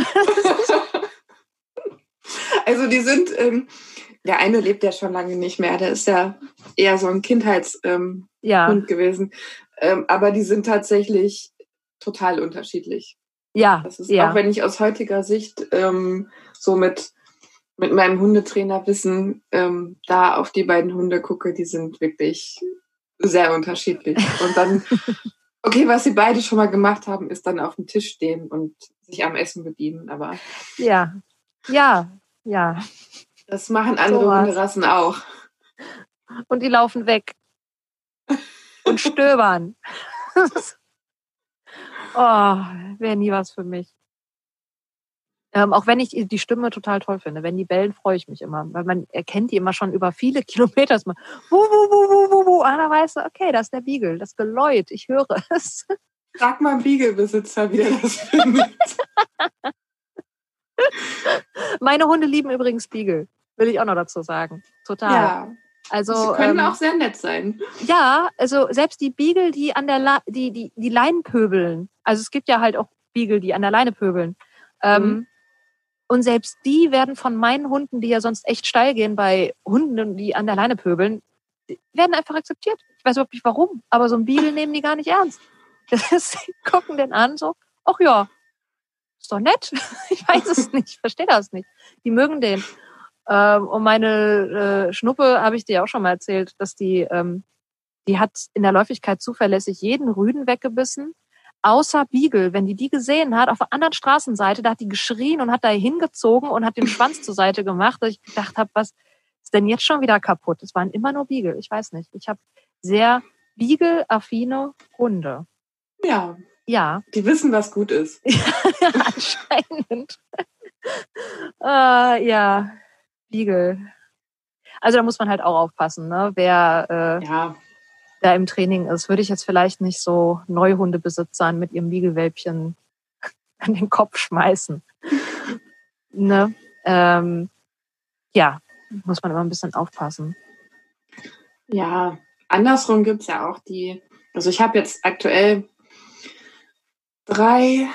Speaker 2: Also die sind, ähm, der eine lebt ja schon lange nicht mehr, der ist ja eher so ein Kindheitshund ähm,
Speaker 3: Ja,
Speaker 2: gewesen. Ähm, aber die sind tatsächlich total unterschiedlich.
Speaker 3: ja,
Speaker 2: Das ist
Speaker 3: ja.
Speaker 2: auch wenn ich aus heutiger Sicht ähm, so mit, mit meinem Hundetrainerwissen ähm, da auf die beiden Hunde gucke, die sind wirklich sehr unterschiedlich. Und dann, okay, was sie beide schon mal gemacht haben, ist dann auf dem Tisch stehen und sich am Essen bedienen. Aber
Speaker 3: Ja, ja, ja.
Speaker 2: das machen andere
Speaker 3: Sowas.
Speaker 2: Hunderassen auch.
Speaker 3: Und die laufen weg. Und stöbern. oh, wäre nie was für mich. Ähm, auch wenn ich die Stimme total toll finde. Wenn die bellen, freue ich mich immer. Weil man erkennt die immer schon über viele Kilometer. Man, wuh, wuh, wuh, wuh, wuh, wuh. Ah, da weißt du, okay, das ist der Beagle, das Geläut, ich höre es.
Speaker 2: Frag mal einen Beagle-Besitzer, wie der das findet.
Speaker 3: Meine Hunde lieben übrigens Beagle. Will ich auch noch dazu sagen. Total.
Speaker 2: ja,
Speaker 3: Also,
Speaker 2: sie können
Speaker 3: ähm,
Speaker 2: auch sehr nett sein.
Speaker 3: Ja, also selbst die Beagle, die an der La die, die, die Leinen pöbeln. Also es gibt ja halt auch Beagle, die an der Leine pöbeln. Ähm,
Speaker 2: Mhm.
Speaker 3: Und selbst die werden von meinen Hunden, die ja sonst echt steil gehen bei Hunden, die an der Leine pöbeln, werden einfach akzeptiert. Ich weiß überhaupt nicht warum, aber so ein Beagle nehmen die gar nicht ernst. Das, sie gucken den an so, ach ja, ist doch nett. Ich weiß es nicht, ich verstehe das nicht. Die mögen den. Ähm, und meine äh, Schnuppe, habe ich dir auch schon mal erzählt, dass die, ähm, die hat in der Läufigkeit zuverlässig jeden Rüden weggebissen, außer Beagle. Wenn die die gesehen hat, auf der anderen Straßenseite, da hat die geschrien und hat da hingezogen und hat den Schwanz zur Seite gemacht, dass ich gedacht habe, was ist denn jetzt schon wieder kaputt? Es waren immer nur Beagle, ich weiß nicht. Ich habe sehr Beagle-affine Hunde.
Speaker 2: Ja,
Speaker 3: Ja,
Speaker 2: die wissen, was gut ist.
Speaker 3: anscheinend. äh, ja, Beagle. Also da muss man halt auch aufpassen, ne? Wer äh,
Speaker 2: Ja,
Speaker 3: da im Training ist, würde ich jetzt vielleicht nicht so Neuhundebesitzern mit ihrem Beagle-Wälbchen an den Kopf schmeißen. ne? Ähm, ja, muss man immer ein bisschen aufpassen.
Speaker 2: ja. Andersrum gibt's ja auch die, also ich habe jetzt aktuell drei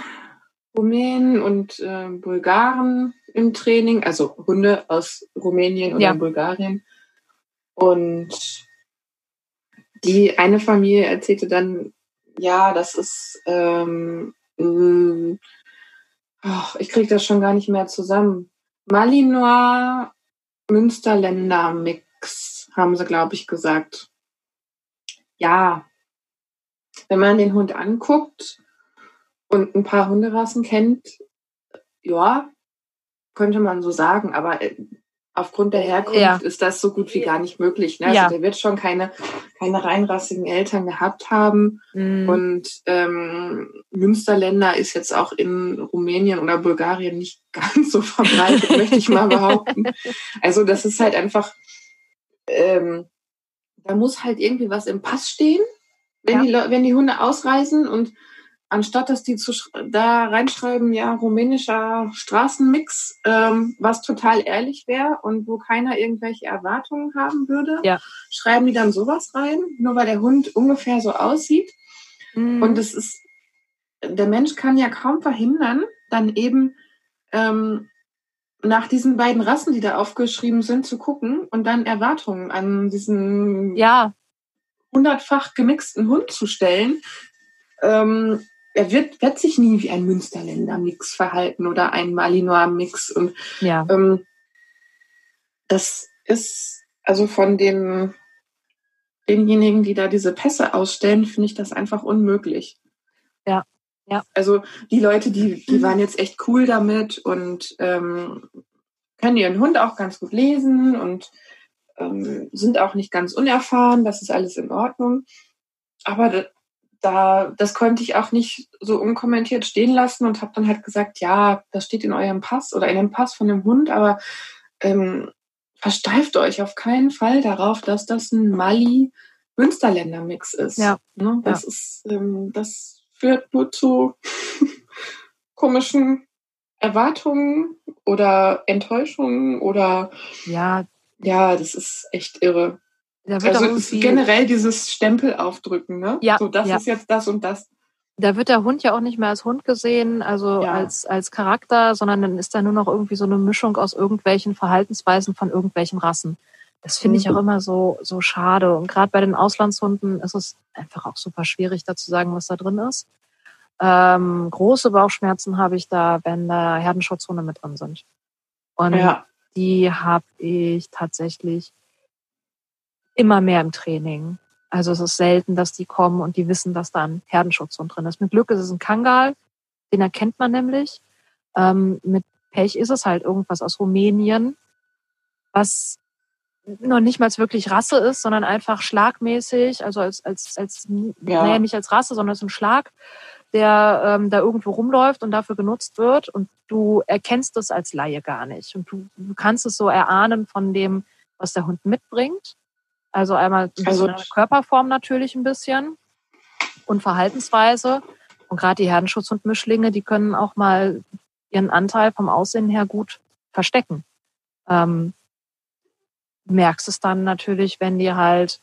Speaker 2: Rumänen und äh, Bulgaren im Training, also Hunde aus Rumänien oder
Speaker 3: Ja.
Speaker 2: Bulgarien. Und die eine Familie erzählte dann, ja, das ist, ähm, mh, ach, ich kriege das schon gar nicht mehr zusammen. Malinois Münsterländer Mix, haben sie, glaube ich, gesagt. Ja, wenn man den Hund anguckt und ein paar Hunderassen kennt, ja, könnte man so sagen, aber äh, aufgrund der Herkunft
Speaker 3: Ja.
Speaker 2: ist das so gut wie gar nicht möglich. Ne? Also
Speaker 3: Ja.
Speaker 2: der wird schon keine, keine reinrassigen Eltern gehabt haben.
Speaker 3: Mm,
Speaker 2: Und ähm, Münsterländer ist jetzt auch in Rumänien oder Bulgarien nicht ganz so verbreitet, möchte ich mal behaupten. Also das ist halt einfach, ähm, da muss halt irgendwie was im Pass stehen, wenn,
Speaker 3: Ja.
Speaker 2: die, wenn die Hunde ausreisen und anstatt dass die zu, da reinschreiben, ja, rumänischer Straßenmix, ähm, was total ehrlich wäre und wo keiner irgendwelche Erwartungen haben würde,
Speaker 3: Ja.
Speaker 2: schreiben die dann sowas rein, nur weil der Hund ungefähr so aussieht.
Speaker 3: mm,
Speaker 2: Und es ist, der Mensch kann ja kaum verhindern, dann eben ähm, nach diesen beiden Rassen, die da aufgeschrieben sind, zu gucken und dann Erwartungen an diesen
Speaker 3: ja,
Speaker 2: hundertfach gemixten Hund zu stellen. Ähm, er wird, wird sich nie wie ein Münsterländer-Mix verhalten oder ein Malinois-Mix. Und
Speaker 3: ja,
Speaker 2: ähm, das ist also von den denjenigen, die da diese Pässe ausstellen, finde ich das einfach unmöglich.
Speaker 3: Ja, ja.
Speaker 2: Also die Leute, die, die waren jetzt echt cool damit und ähm, können ihren Hund auch ganz gut lesen und ähm, sind auch nicht ganz unerfahren. Das ist alles in Ordnung. Aber da, das konnte ich auch nicht so unkommentiert stehen lassen und habe dann halt gesagt, ja, das steht in eurem Pass oder in dem Pass von dem Hund, aber ähm, versteift euch auf keinen Fall darauf, dass das ein Mali Münsterländer Mix ist.
Speaker 3: Ja.
Speaker 2: Ne? Das ja. ist, ähm, das führt nur zu komischen Erwartungen oder Enttäuschungen oder
Speaker 3: ja,
Speaker 2: ja, das ist echt irre. Da wird also generell dieses Stempel aufdrücken, ne?
Speaker 3: Ja.
Speaker 2: So, das
Speaker 3: ja.
Speaker 2: ist jetzt das und das.
Speaker 3: Da wird der Hund ja auch nicht mehr als Hund gesehen, also ja. als, als Charakter, sondern dann ist da nur noch irgendwie so eine Mischung aus irgendwelchen Verhaltensweisen von irgendwelchen Rassen. Das finde ich auch mhm. immer so, so schade. Und gerade bei den Auslandshunden ist es einfach auch super schwierig, da zu sagen, was da drin ist. Ähm, große Bauchschmerzen habe ich da, wenn da Herdenschutzhunde mit drin sind. Und ja. die habe ich tatsächlich immer mehr im Training. Also es ist selten, dass die kommen und die wissen, dass da ein Herdenschutzhund drin ist. Mit Glück ist es ein Kangal, den erkennt man nämlich. Ähm, mit Pech ist es halt irgendwas aus Rumänien, was noch nicht mal wirklich Rasse ist, sondern einfach schlagmäßig, also als, als, als ja. naja, nicht als Rasse, sondern als ein Schlag, der ähm, da irgendwo rumläuft und dafür genutzt wird und du erkennst es als Laie gar nicht. Und du, du kannst es so erahnen von dem, was der Hund mitbringt. Also einmal also, Körperform natürlich ein bisschen und Verhaltensweise. Und gerade die Herdenschutzhundmischlinge, die können auch mal ihren Anteil vom Aussehen her gut verstecken. Ähm, merkst es dann natürlich, wenn die halt,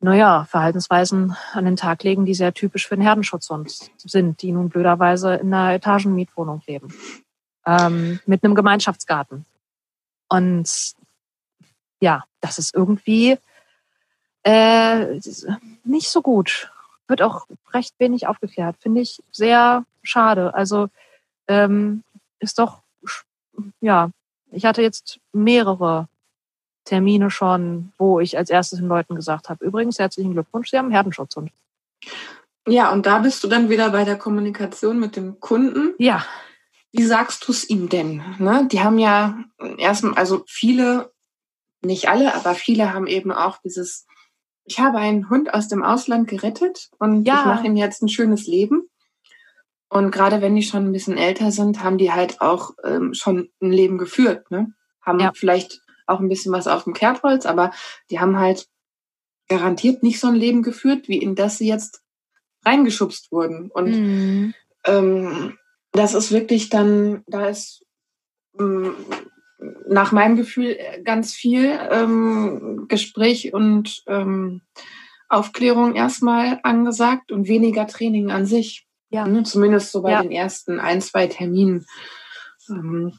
Speaker 3: naja, Verhaltensweisen an den Tag legen, die sehr typisch für den Herdenschutzhund sind, die nun blöderweise in einer Etagenmietwohnung leben. Ähm, mit einem Gemeinschaftsgarten. Und ja, das ist irgendwie äh, nicht so gut. Wird auch recht wenig aufgeklärt. Finde ich sehr schade. Also ähm, ist doch, ja, ich hatte jetzt mehrere Termine schon, wo ich als erstes den Leuten gesagt habe, übrigens herzlichen Glückwunsch, Sie haben einen Herdenschutzhund.
Speaker 2: Ja, und da bist du dann wieder bei der Kommunikation mit dem Kunden.
Speaker 3: Ja.
Speaker 2: Wie sagst du es ihm denn? Ne? Die haben ja erstmal, also viele, nicht alle, aber viele haben eben auch dieses, ich habe einen Hund aus dem Ausland gerettet und ja. ich mache ihm jetzt ein schönes Leben. Und gerade wenn die schon ein bisschen älter sind, haben die halt auch ähm, schon ein Leben geführt. Ne? Haben ja. vielleicht auch ein bisschen was auf dem Kerbholz, aber die haben halt garantiert nicht so ein Leben geführt, wie in das sie jetzt reingeschubst wurden. Und mhm. ähm, das ist wirklich dann, da ist ähm, nach meinem Gefühl ganz viel ähm, Gespräch und ähm, Aufklärung erstmal angesagt und weniger Training an sich. Ja. Ne? Zumindest so bei ja. den ersten ein, zwei Terminen. Ähm,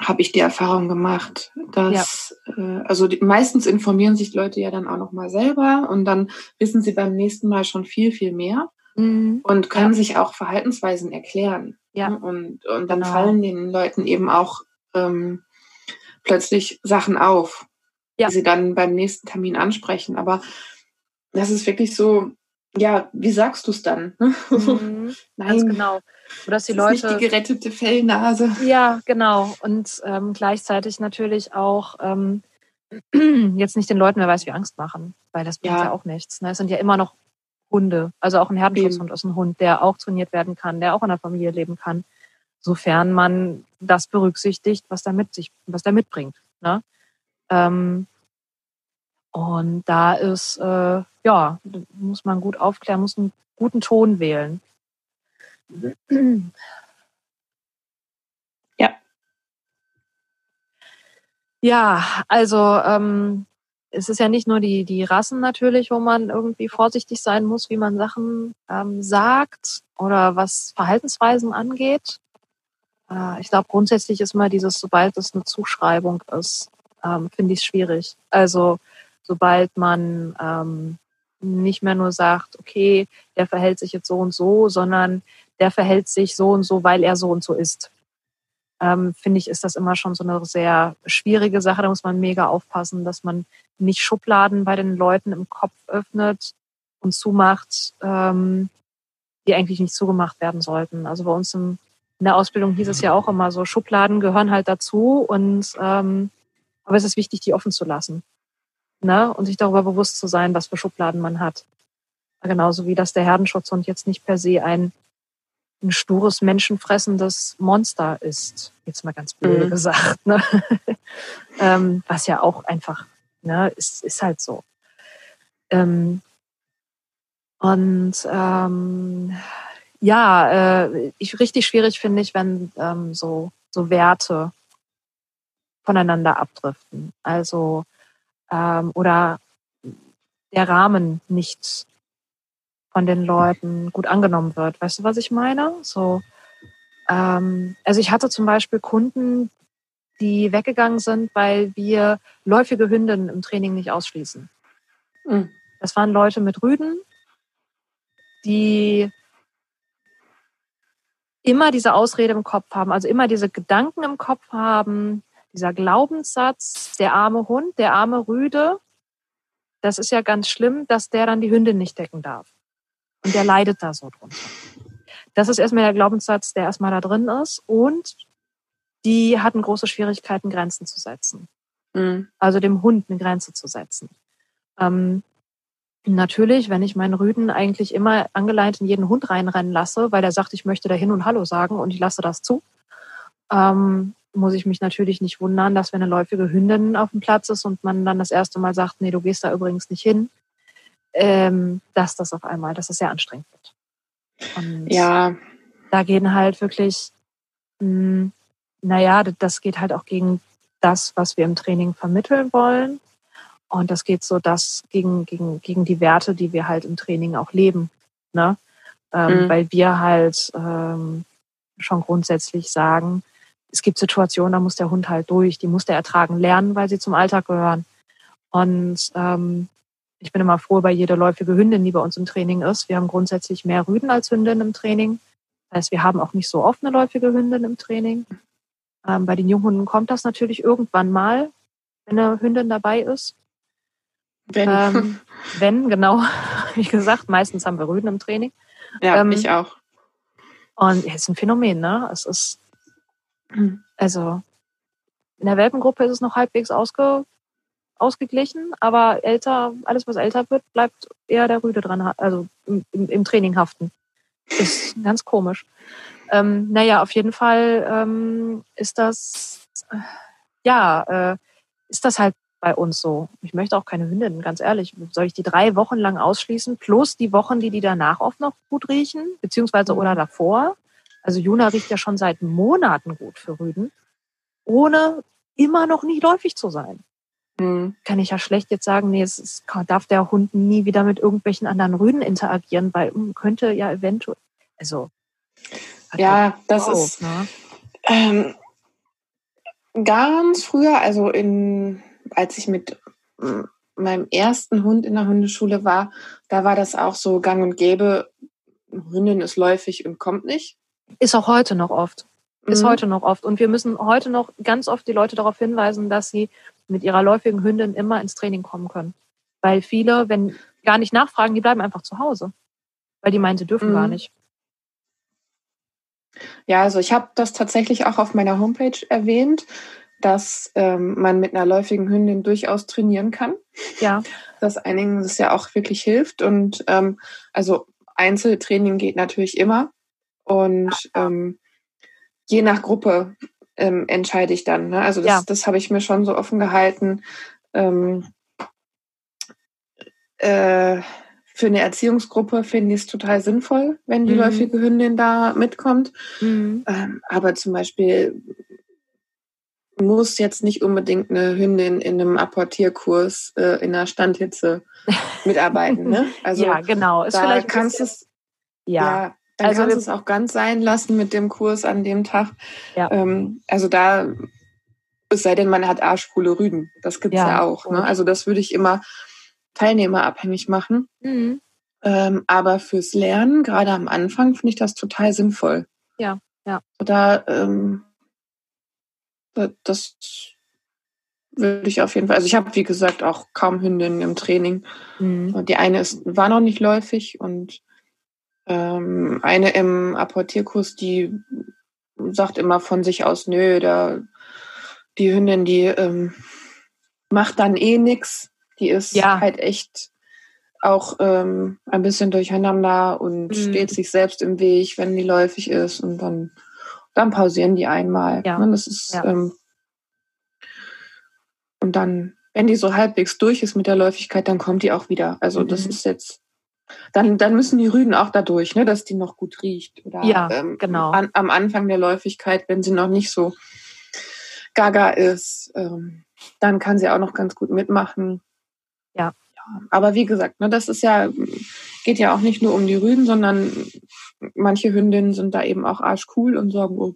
Speaker 2: habe ich die Erfahrung gemacht, dass ja. äh, also die, meistens informieren sich Leute ja dann auch noch mal selber und dann wissen sie beim nächsten Mal schon viel viel mehr mhm. und können ja. sich auch Verhaltensweisen erklären. Ja. Ne? Und und dann genau. fallen den Leuten eben auch ähm, plötzlich Sachen auf, ja. die sie dann beim nächsten Termin ansprechen. Aber das ist wirklich so, ja, wie sagst du es dann?
Speaker 3: Mhm, Nein, ganz genau.
Speaker 2: Oder dass die das Leute. Ist nicht die gerettete Fellnase.
Speaker 3: Ja, genau. Und ähm, gleichzeitig natürlich auch ähm, jetzt nicht den Leuten, wer weiß, wie Angst machen, weil das bringt ja, ja auch nichts. Ne? Es sind ja immer noch Hunde. Also auch ein Herdenschutzhund ist ein Hund, der auch trainiert werden kann, der auch in der Familie leben kann, sofern man das berücksichtigt, was der mit sich, was der mitbringt. Ne? Ähm, und da ist, äh, ja, muss man gut aufklären, muss einen guten Ton wählen.
Speaker 2: Ja.
Speaker 3: Ja, also ähm, es ist ja nicht nur die, die Rassen natürlich, wo man irgendwie vorsichtig sein muss, wie man Sachen ähm, sagt oder was Verhaltensweisen angeht. Äh, ich glaube, grundsätzlich ist mal dieses, sobald es eine Zuschreibung ist, ähm, finde ich es schwierig. Also sobald man ähm, nicht mehr nur sagt, okay, der verhält sich jetzt so und so, sondern der verhält sich so und so, weil er so und so ist. Ähm, finde ich, ist das immer schon so eine sehr schwierige Sache. Da muss man mega aufpassen, dass man nicht Schubladen bei den Leuten im Kopf öffnet und zumacht, ähm, die eigentlich nicht zugemacht werden sollten. Also bei uns im in der Ausbildung hieß es ja auch immer so, Schubladen gehören halt dazu und ähm, aber es ist wichtig, die offen zu lassen. Ne? Und sich darüber bewusst zu sein, was für Schubladen man hat. Genauso wie dass der Herdenschutzhund jetzt nicht per se ein, ein stures, menschenfressendes Monster ist. Jetzt mal ganz blöd mhm. gesagt. Ne? ähm, was ja auch einfach, ne, ist, ist halt so. Ähm, und ähm, ja, äh, ich richtig schwierig finde ich, wenn ähm, so, so Werte voneinander abdriften. Also ähm, oder der Rahmen nicht von den Leuten gut angenommen wird. Weißt du, was ich meine? So, ähm, also ich hatte zum Beispiel Kunden, die weggegangen sind, weil wir läufige Hündinnen im Training nicht ausschließen. Mhm. Das waren Leute mit Rüden, die immer diese Ausrede im Kopf haben, also immer diese Gedanken im Kopf haben, dieser Glaubenssatz, der arme Hund, der arme Rüde, das ist ja ganz schlimm, dass der dann die Hündin nicht decken darf. Und der leidet da so drunter. Das ist erstmal der Glaubenssatz, der erstmal da drin ist. Und die hatten große Schwierigkeiten, Grenzen zu setzen. Mhm. Also dem Hund eine Grenze zu setzen. Ähm, natürlich, wenn ich meinen Rüden eigentlich immer angeleint in jeden Hund reinrennen lasse, weil er sagt, ich möchte da hin und Hallo sagen und ich lasse das zu, ähm, muss ich mich natürlich nicht wundern, dass wenn eine läufige Hündin auf dem Platz ist und man dann das erste Mal sagt, nee, du gehst da übrigens nicht hin, ähm, dass das auf einmal, dass es sehr anstrengend wird. Und ja. Da gehen halt wirklich, mh, hm, naja, das geht halt auch gegen das, was wir im Training vermitteln wollen. Und das geht so das gegen, gegen, gegen die Werte, die wir halt im Training auch leben. Ne? Ähm, mhm. Weil wir halt ähm, schon grundsätzlich sagen, es gibt Situationen, da muss der Hund halt durch, die muss der ertragen lernen, weil sie zum Alltag gehören. Und ähm, ich bin immer froh über jede läufige Hündin, die bei uns im Training ist. Wir haben grundsätzlich mehr Rüden als Hündinnen im Training. Das heißt, wir haben auch nicht so oft eine läufige Hündin im Training. Ähm, bei den Junghunden kommt das natürlich irgendwann mal, wenn eine Hündin dabei ist. Wenn. Ähm, wenn, genau. Wie gesagt, meistens haben wir Rüden im Training.
Speaker 2: Ja, ähm, ich auch.
Speaker 3: Und es ist ein Phänomen, ne? Es ist, also, in der Welpengruppe ist es noch halbwegs ausge, ausgeglichen, aber älter, alles was älter wird, bleibt eher der Rüde dran, also im, im Training haften. Ist ganz komisch. Ähm, naja, auf jeden Fall ähm, ist das, äh, ja, äh, ist das halt bei uns so. Ich möchte auch keine Hündin, ganz ehrlich. Soll ich die drei Wochen lang ausschließen, plus die Wochen, die die danach oft noch gut riechen, beziehungsweise oder mhm. davor? Also Juna riecht ja schon seit Monaten gut für Rüden, ohne immer noch nie läufig zu sein. Mhm. Kann ich ja schlecht jetzt sagen, nee, es ist, darf der Hund nie wieder mit irgendwelchen anderen Rüden interagieren, weil hm, könnte ja eventuell, also.
Speaker 2: Ja, das auf, ist ne? ähm, ganz früher, also in als ich mit meinem ersten Hund in der Hundeschule war, da war das auch so gang und gäbe. Hündin ist läufig und kommt nicht.
Speaker 3: Ist auch heute noch oft. Ist mhm. heute noch oft. Und wir müssen heute noch ganz oft die Leute darauf hinweisen, dass sie mit ihrer läufigen Hündin immer ins Training kommen können. Weil viele, wenn gar nicht nachfragen, die bleiben einfach zu Hause. Weil die meinen, sie dürfen mhm. gar nicht.
Speaker 2: Ja, also ich habe das tatsächlich auch auf meiner Homepage erwähnt dass ähm, man mit einer läufigen Hündin durchaus trainieren kann.
Speaker 3: Ja.
Speaker 2: Dass einigen das ja auch wirklich hilft. Und ähm, also Einzeltraining geht natürlich immer. Und ähm, je nach Gruppe ähm, entscheide ich dann. Ne? Also das, ja. das habe ich mir schon so offen gehalten. Ähm, äh, für eine Erziehungsgruppe finde ich es total sinnvoll, wenn die mhm. läufige Hündin da mitkommt. Mhm. Ähm, aber zum Beispiel muss jetzt nicht unbedingt eine Hündin in einem Apportierkurs äh, in der Standhitze mitarbeiten. Ne?
Speaker 3: Also ja, genau.
Speaker 2: Ist da vielleicht kannst es ja, ja dann also kannst du es auch ganz sein lassen mit dem Kurs an dem Tag. Ja. Ähm, also da, es sei denn, man hat arschcoole Rüden. Das gibt's ja, ja auch. Ne? Also das würde ich immer teilnehmerabhängig machen. Mhm. Ähm, aber fürs Lernen, gerade am Anfang, finde ich das total sinnvoll.
Speaker 3: Ja, ja.
Speaker 2: Da ähm, das würde ich auf jeden Fall. Also ich habe, wie gesagt, auch kaum Hündinnen im Training. Mhm. Und die eine ist, war noch nicht läufig und ähm, eine im Apportierkurs, die sagt immer von sich aus, nö, da die Hündin, die ähm, macht dann eh nix. Die ist
Speaker 3: Ja.
Speaker 2: halt echt auch ähm, ein bisschen durcheinander und
Speaker 3: Mhm.
Speaker 2: steht sich selbst im Weg, wenn die läufig ist und dann, dann pausieren die einmal.
Speaker 3: Ja.
Speaker 2: Ne? Das ist
Speaker 3: Ja.
Speaker 2: ähm, und dann, wenn die so halbwegs durch ist mit der Läufigkeit, dann kommt die auch wieder. Also das
Speaker 3: Mhm.
Speaker 2: ist jetzt, dann, dann müssen die Rüden auch da durch, ne, dass die noch gut riecht. Oder
Speaker 3: Ja,
Speaker 2: ähm,
Speaker 3: genau.
Speaker 2: an, am Anfang der Läufigkeit, wenn sie noch nicht so gaga ist, ähm, dann kann sie auch noch ganz gut mitmachen.
Speaker 3: Ja.
Speaker 2: ja. Aber wie gesagt, ne, das ist ja, geht ja auch nicht nur um die Rüden, sondern manche Hündinnen sind da eben auch arschcool und sagen, oh,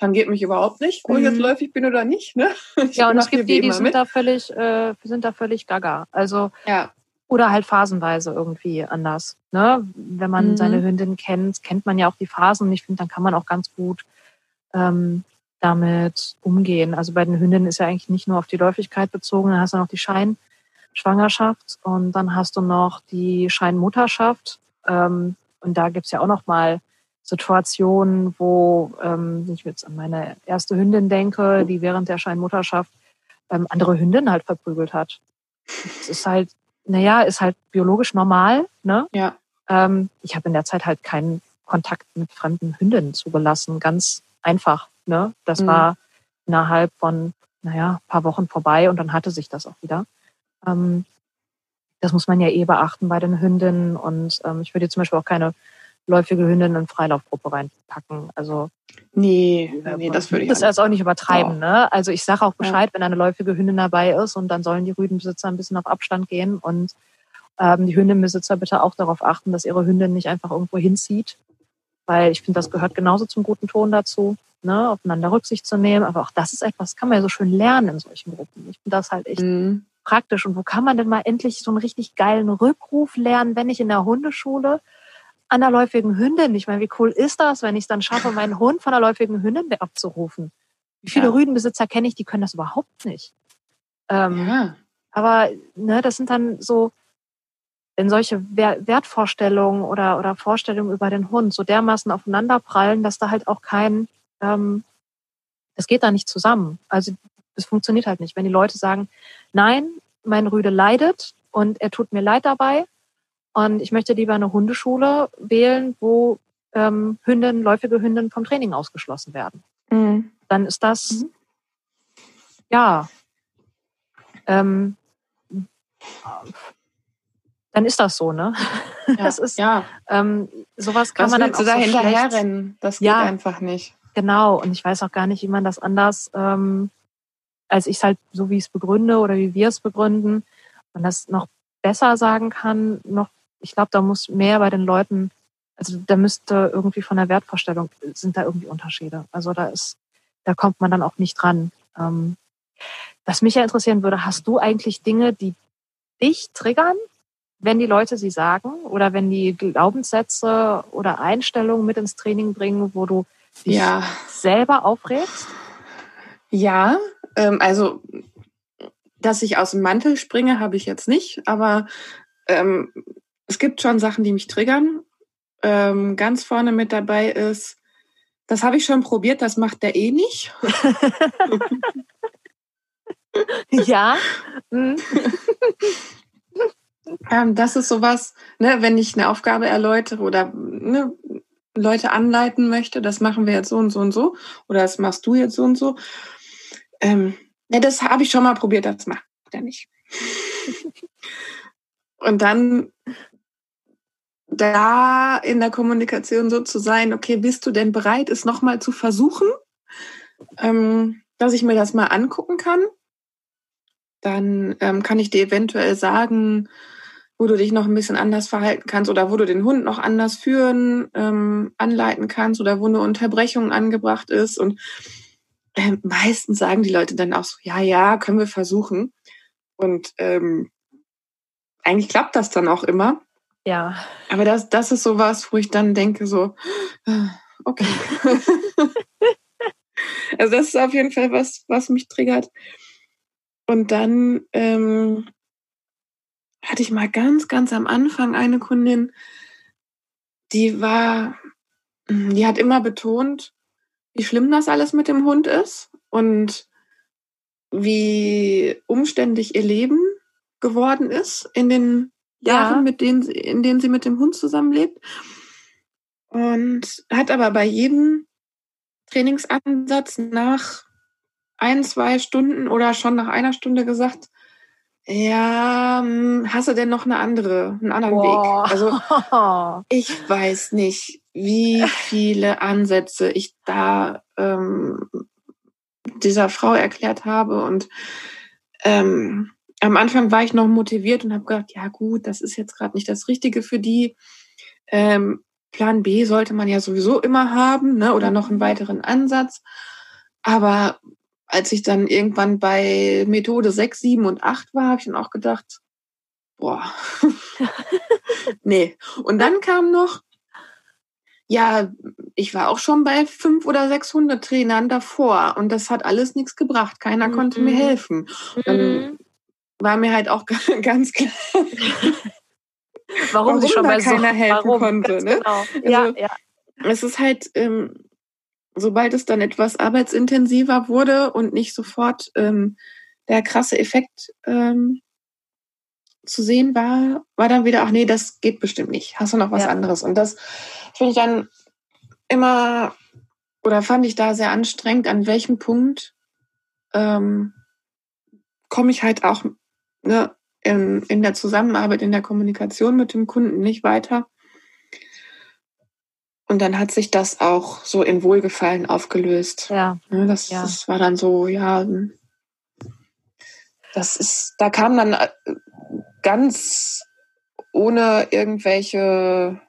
Speaker 2: dann geht mich überhaupt nicht, ob ich jetzt
Speaker 3: Mhm.
Speaker 2: läufig bin oder nicht. Ne? Ich
Speaker 3: Ja, und es gibt die, die sind
Speaker 2: mit.
Speaker 3: da völlig, äh, sind da völlig gaga. Also,
Speaker 2: Ja,
Speaker 3: oder halt phasenweise irgendwie anders. Ne? Wenn man
Speaker 2: Mhm.
Speaker 3: seine Hündin kennt, kennt man ja auch die Phasen und ich finde, dann kann man auch ganz gut ähm, damit umgehen. Also bei den Hündinnen ist ja eigentlich nicht nur auf die Läufigkeit bezogen, dann hast du noch die Scheinschwangerschaft und dann hast du noch die Scheinmutterschaft. Ähm, und da gibt's ja auch noch mal Situationen, wo ähm, ich jetzt an meine erste Hündin denke, die während der Scheinmutterschaft ähm, andere Hündinnen halt verprügelt hat. Das ist halt, naja, ist halt biologisch normal. Ne?
Speaker 2: ja.
Speaker 3: Ähm, ich habe in der Zeit halt keinen Kontakt mit fremden Hündinnen zugelassen. Ganz einfach. Ne? Das
Speaker 2: Mhm.
Speaker 3: war innerhalb von, naja, paar Wochen vorbei und dann hatte sich das auch wieder. Ähm, das muss man ja eh beachten bei den Hündinnen und ähm, ich würde zum Beispiel auch keine läufige Hündin in Freilaufgruppe reinpacken. Also
Speaker 2: Nee, nee, das würde ich
Speaker 3: das jetzt auch nicht übertreiben.
Speaker 2: Oh.
Speaker 3: Ne? Also ich sage auch
Speaker 2: Ja.
Speaker 3: Bescheid, wenn eine läufige Hündin dabei ist und dann sollen die Rüdenbesitzer ein bisschen auf Abstand gehen und ähm, die Hündinbesitzer bitte auch darauf achten, dass ihre Hündin nicht einfach irgendwo hinzieht. Weil ich finde, das gehört genauso zum guten Ton dazu, ne? aufeinander Rücksicht zu nehmen. Aber auch das ist etwas, das kann man ja so schön lernen in solchen Gruppen. Ich finde das halt echt
Speaker 2: Mhm.
Speaker 3: Praktisch. Und wo kann man denn mal endlich so einen richtig geilen Rückruf lernen, wenn ich in der Hundeschule an der läufigen Hündin? Ich meine, wie cool ist das, wenn ich es dann schaffe, meinen Hund von der läufigen Hündin abzurufen? Wie viele
Speaker 2: Ja.
Speaker 3: Rüdenbesitzer kenne ich, die können das überhaupt nicht. Ähm,
Speaker 2: Ja.
Speaker 3: Aber ne, das sind dann so, wenn solche Wer- Wertvorstellungen oder, oder Vorstellungen über den Hund so dermaßen aufeinanderprallen, dass da halt auch kein, ähm, das geht da nicht zusammen. Also es funktioniert halt nicht. Wenn die Leute sagen, nein, mein Rüde leidet und er tut mir leid dabei und ich möchte lieber eine Hundeschule wählen, wo ähm, Hündinnen, läufige Hündinnen vom Training ausgeschlossen werden
Speaker 2: Mhm.
Speaker 3: dann ist das,
Speaker 2: Mhm.
Speaker 3: ja, ähm, dann ist das so, ne?
Speaker 2: Ja.
Speaker 3: Das ist,
Speaker 2: ja.
Speaker 3: ähm, sowas kann
Speaker 2: Was
Speaker 3: man dann auch
Speaker 2: du da
Speaker 3: so?
Speaker 2: Das geht
Speaker 3: Ja.
Speaker 2: einfach nicht.
Speaker 3: Genau, und ich weiß auch gar nicht, wie man das anders, ähm, als ich es halt so wie ich es begründe oder wie wir es begründen, man das noch besser sagen kann, noch, ich glaube, da muss mehr bei den Leuten, also da müsste irgendwie von der Wertvorstellung, sind da irgendwie Unterschiede. Also da ist, da kommt man dann auch nicht dran. Ähm, was mich ja interessieren würde, hast du eigentlich Dinge, die dich triggern, wenn die Leute sie sagen oder wenn die Glaubenssätze oder Einstellungen mit ins Training bringen, wo du dich
Speaker 2: Ja.
Speaker 3: selber aufregst?
Speaker 2: Ja, ähm, also, dass ich aus dem Mantel springe, habe ich jetzt nicht, aber ähm, es gibt schon Sachen, die mich triggern. Ähm, ganz vorne mit dabei ist, das habe ich schon probiert, das macht der eh nicht.
Speaker 3: ja. Mhm.
Speaker 2: Ähm, das ist sowas, ne, wenn ich eine Aufgabe erläutere oder ne, Leute anleiten möchte, das machen wir jetzt so und so und so oder das machst du jetzt so und so. Ähm, ne, das habe ich schon mal probiert, das macht er nicht. und dann da in der Kommunikation so zu sein, okay, bist du denn bereit, es nochmal zu versuchen, ähm, dass ich mir das mal angucken kann? Dann ähm, kann ich dir eventuell sagen, wo du dich noch ein bisschen anders verhalten kannst oder wo du den Hund noch anders führen, ähm, anleiten kannst oder wo eine Unterbrechung angebracht ist. Und ähm, meistens sagen die Leute dann auch so, ja, ja, können wir versuchen. Und ähm, eigentlich klappt das dann auch immer.
Speaker 3: Ja.
Speaker 2: Aber das, das ist sowas, wo ich dann denke, so, okay. also das ist auf jeden Fall was, was mich triggert. Und dann ähm, hatte ich mal ganz, ganz am Anfang eine Kundin, die war, die hat immer betont, wie schlimm das alles mit dem Hund ist und wie umständlich ihr Leben geworden ist in den Jahren,
Speaker 3: Ja.
Speaker 2: mit denen, sie- in denen sie mit dem Hund zusammenlebt. Und hat aber bei jedem Trainingsansatz nach ein, zwei Stunden oder schon nach einer Stunde gesagt, ja, hm, hast du denn noch eine andere, einen anderen
Speaker 3: Boah.
Speaker 2: Weg? Also ich weiß nicht, wie viele Ansätze ich da ähm, dieser Frau erklärt habe. Und ähm, am Anfang war ich noch motiviert und habe gedacht, ja gut, das ist jetzt gerade nicht das Richtige für die. Ähm, Plan B sollte man ja sowieso immer haben, ne? oder noch einen weiteren Ansatz. Aber als ich dann irgendwann bei Methode 6, 7 und 8 war, habe ich dann auch gedacht, boah, nee. Und dann kam noch, ja, ich war auch schon bei fünf oder 600 Trainern davor und das hat alles nichts gebracht. Keiner konnte mir
Speaker 3: Mhm.
Speaker 2: helfen. Dann war mir halt auch ganz klar,
Speaker 3: warum,
Speaker 2: warum
Speaker 3: sie schon
Speaker 2: da
Speaker 3: bei so
Speaker 2: keiner helfen
Speaker 3: warum,
Speaker 2: konnte, ne?
Speaker 3: Genau. ja,
Speaker 2: Also-
Speaker 3: ja.
Speaker 2: es ist halt, ähm, sobald es dann etwas arbeitsintensiver wurde und nicht sofort ähm, der krasse Effekt ähm, zu sehen war, war dann wieder, ach nee, das geht bestimmt nicht. Hast du noch was
Speaker 3: Ja.
Speaker 2: anderes? Und das finde ich dann immer, oder fand ich da sehr anstrengend, an welchem Punkt ähm, komme ich halt auch ne, in, in der Zusammenarbeit, in der Kommunikation mit dem Kunden nicht weiter. Und dann hat sich das auch so in Wohlgefallen aufgelöst.
Speaker 3: ja.
Speaker 2: Ne, das,
Speaker 3: Ja.
Speaker 2: das war dann so, ja, das ist, da kam dann ganz ohne irgendwelche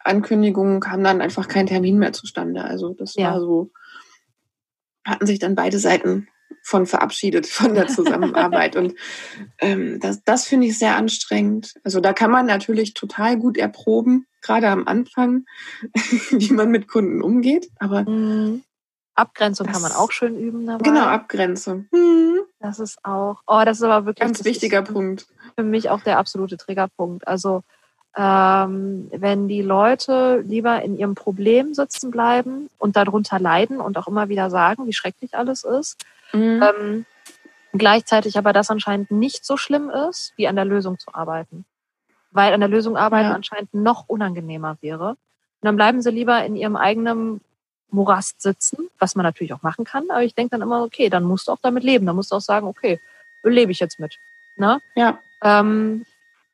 Speaker 2: Ankündigungen kam dann einfach kein Termin mehr zustande. Also das
Speaker 3: Ja.
Speaker 2: war so, hatten sich dann beide Seiten von verabschiedet von der Zusammenarbeit. Und ähm, das, das finde ich sehr anstrengend. Also da kann man natürlich total gut erproben, gerade am Anfang, wie man mit Kunden umgeht. Aber
Speaker 3: Mhm. Abgrenzung kann man
Speaker 2: Das-
Speaker 3: auch schön üben dabei.
Speaker 2: genau, Abgrenzung. Hm,
Speaker 3: Das ist auch, oh, das ist aber wirklich
Speaker 2: ganz
Speaker 3: das
Speaker 2: wichtiger
Speaker 3: ist
Speaker 2: Punkt.
Speaker 3: Für mich auch der absolute Triggerpunkt. Also ähm, wenn die Leute lieber in ihrem Problem sitzen bleiben und darunter leiden und auch immer wieder sagen, wie schrecklich alles ist,
Speaker 2: Mhm.
Speaker 3: ähm, gleichzeitig aber das anscheinend nicht so schlimm ist, wie an der Lösung zu arbeiten. Weil an der Lösung arbeiten
Speaker 2: Ja.
Speaker 3: anscheinend noch unangenehmer wäre. Und dann bleiben sie lieber in ihrem eigenen Morast sitzen, was man natürlich auch machen kann. Aber ich denke dann immer, okay, dann musst du auch damit leben. Dann musst du auch sagen, okay, lebe ich jetzt mit. Ne?
Speaker 2: Ja,
Speaker 3: Ähm,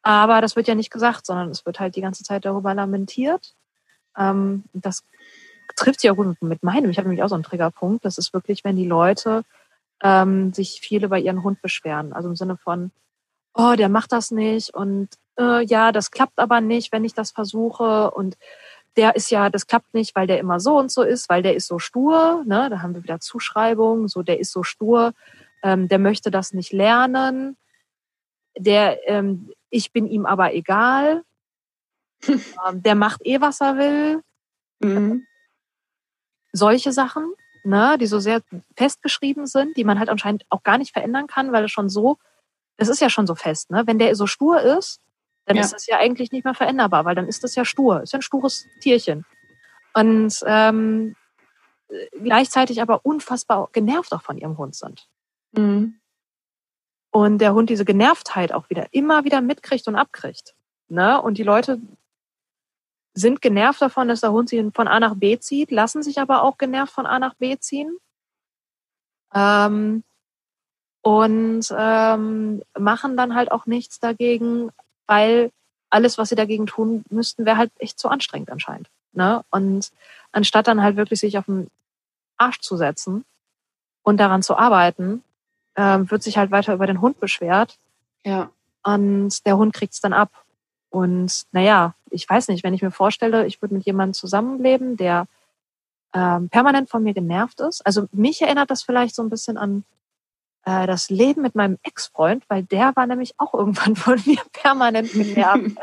Speaker 3: aber das wird ja nicht gesagt, sondern es wird halt die ganze Zeit darüber lamentiert. Ähm, das trifft sich auch gut mit meinem. Ich habe nämlich auch so einen Triggerpunkt. Das ist wirklich, wenn die Leute ähm, sich viel über ihren Hund beschweren. Also im Sinne von, oh, der macht das nicht und äh, ja, das klappt aber nicht, wenn ich das versuche und der ist ja, das klappt nicht, weil der immer so und so ist, weil der ist so stur, ne? Da haben wir wieder Zuschreibungen, so der ist so stur, ähm, der möchte das nicht lernen, der, ähm, ich bin ihm aber egal, ähm, der macht eh, was er will,
Speaker 2: mhm.
Speaker 3: solche Sachen, ne, die so sehr festgeschrieben sind, die man halt anscheinend auch gar nicht verändern kann, weil es schon so, das ist ja schon so fest, ne? Wenn der so stur ist, dann
Speaker 2: Ja.
Speaker 3: ist das ja eigentlich nicht mehr veränderbar, weil dann ist das ja stur, ist ja ein stures Tierchen. Und ähm, gleichzeitig aber unfassbar genervt auch von ihrem Hund sind.
Speaker 2: Mhm.
Speaker 3: Und der Hund diese Genervtheit auch wieder immer wieder mitkriegt und abkriegt. Ne? Und die Leute sind genervt davon, dass der Hund sie von A nach B zieht, lassen sich aber auch genervt von A nach B ziehen. Ähm, und ähm, machen dann halt auch nichts dagegen, weil alles, was sie dagegen tun müssten, wäre halt echt zu anstrengend anscheinend. Ne? Und anstatt dann halt wirklich sich auf den Arsch zu setzen und daran zu arbeiten, ähm, wird sich halt weiter über den Hund beschwert
Speaker 2: Ja.
Speaker 3: und der Hund kriegt's dann ab. Und naja, ich weiß nicht, wenn ich mir vorstelle, ich würde mit jemandem zusammenleben, der ähm, permanent von mir genervt ist. Also mich erinnert das vielleicht so ein bisschen an äh, das Leben mit meinem Ex-Freund, weil der war nämlich auch irgendwann von mir permanent genervt.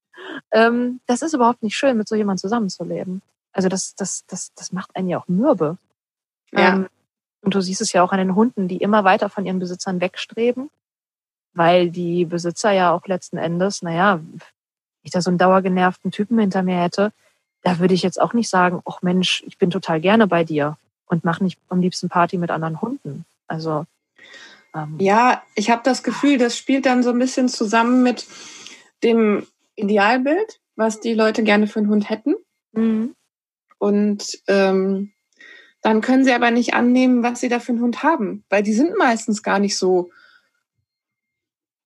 Speaker 3: ähm, das ist überhaupt nicht schön, mit so jemandem zusammenzuleben. Also das, das, das, das macht einen ja auch mürbe.
Speaker 2: Ja.
Speaker 3: Ähm, und du siehst es ja auch an den Hunden, die immer weiter von ihren Besitzern wegstreben, weil die Besitzer ja auch letzten Endes, naja, wenn ich da so einen dauergenervten Typen hinter mir hätte, da würde ich jetzt auch nicht sagen, ach Mensch, ich bin total gerne bei dir. und mach nicht am liebsten Party mit anderen Hunden. Also
Speaker 2: ähm, ja, ich habe das Gefühl, das spielt dann so ein bisschen zusammen mit dem Idealbild, was die Leute gerne für einen Hund hätten. Mhm. Und ähm, dann können sie aber nicht annehmen, was sie da für einen Hund haben, weil die sind meistens gar nicht so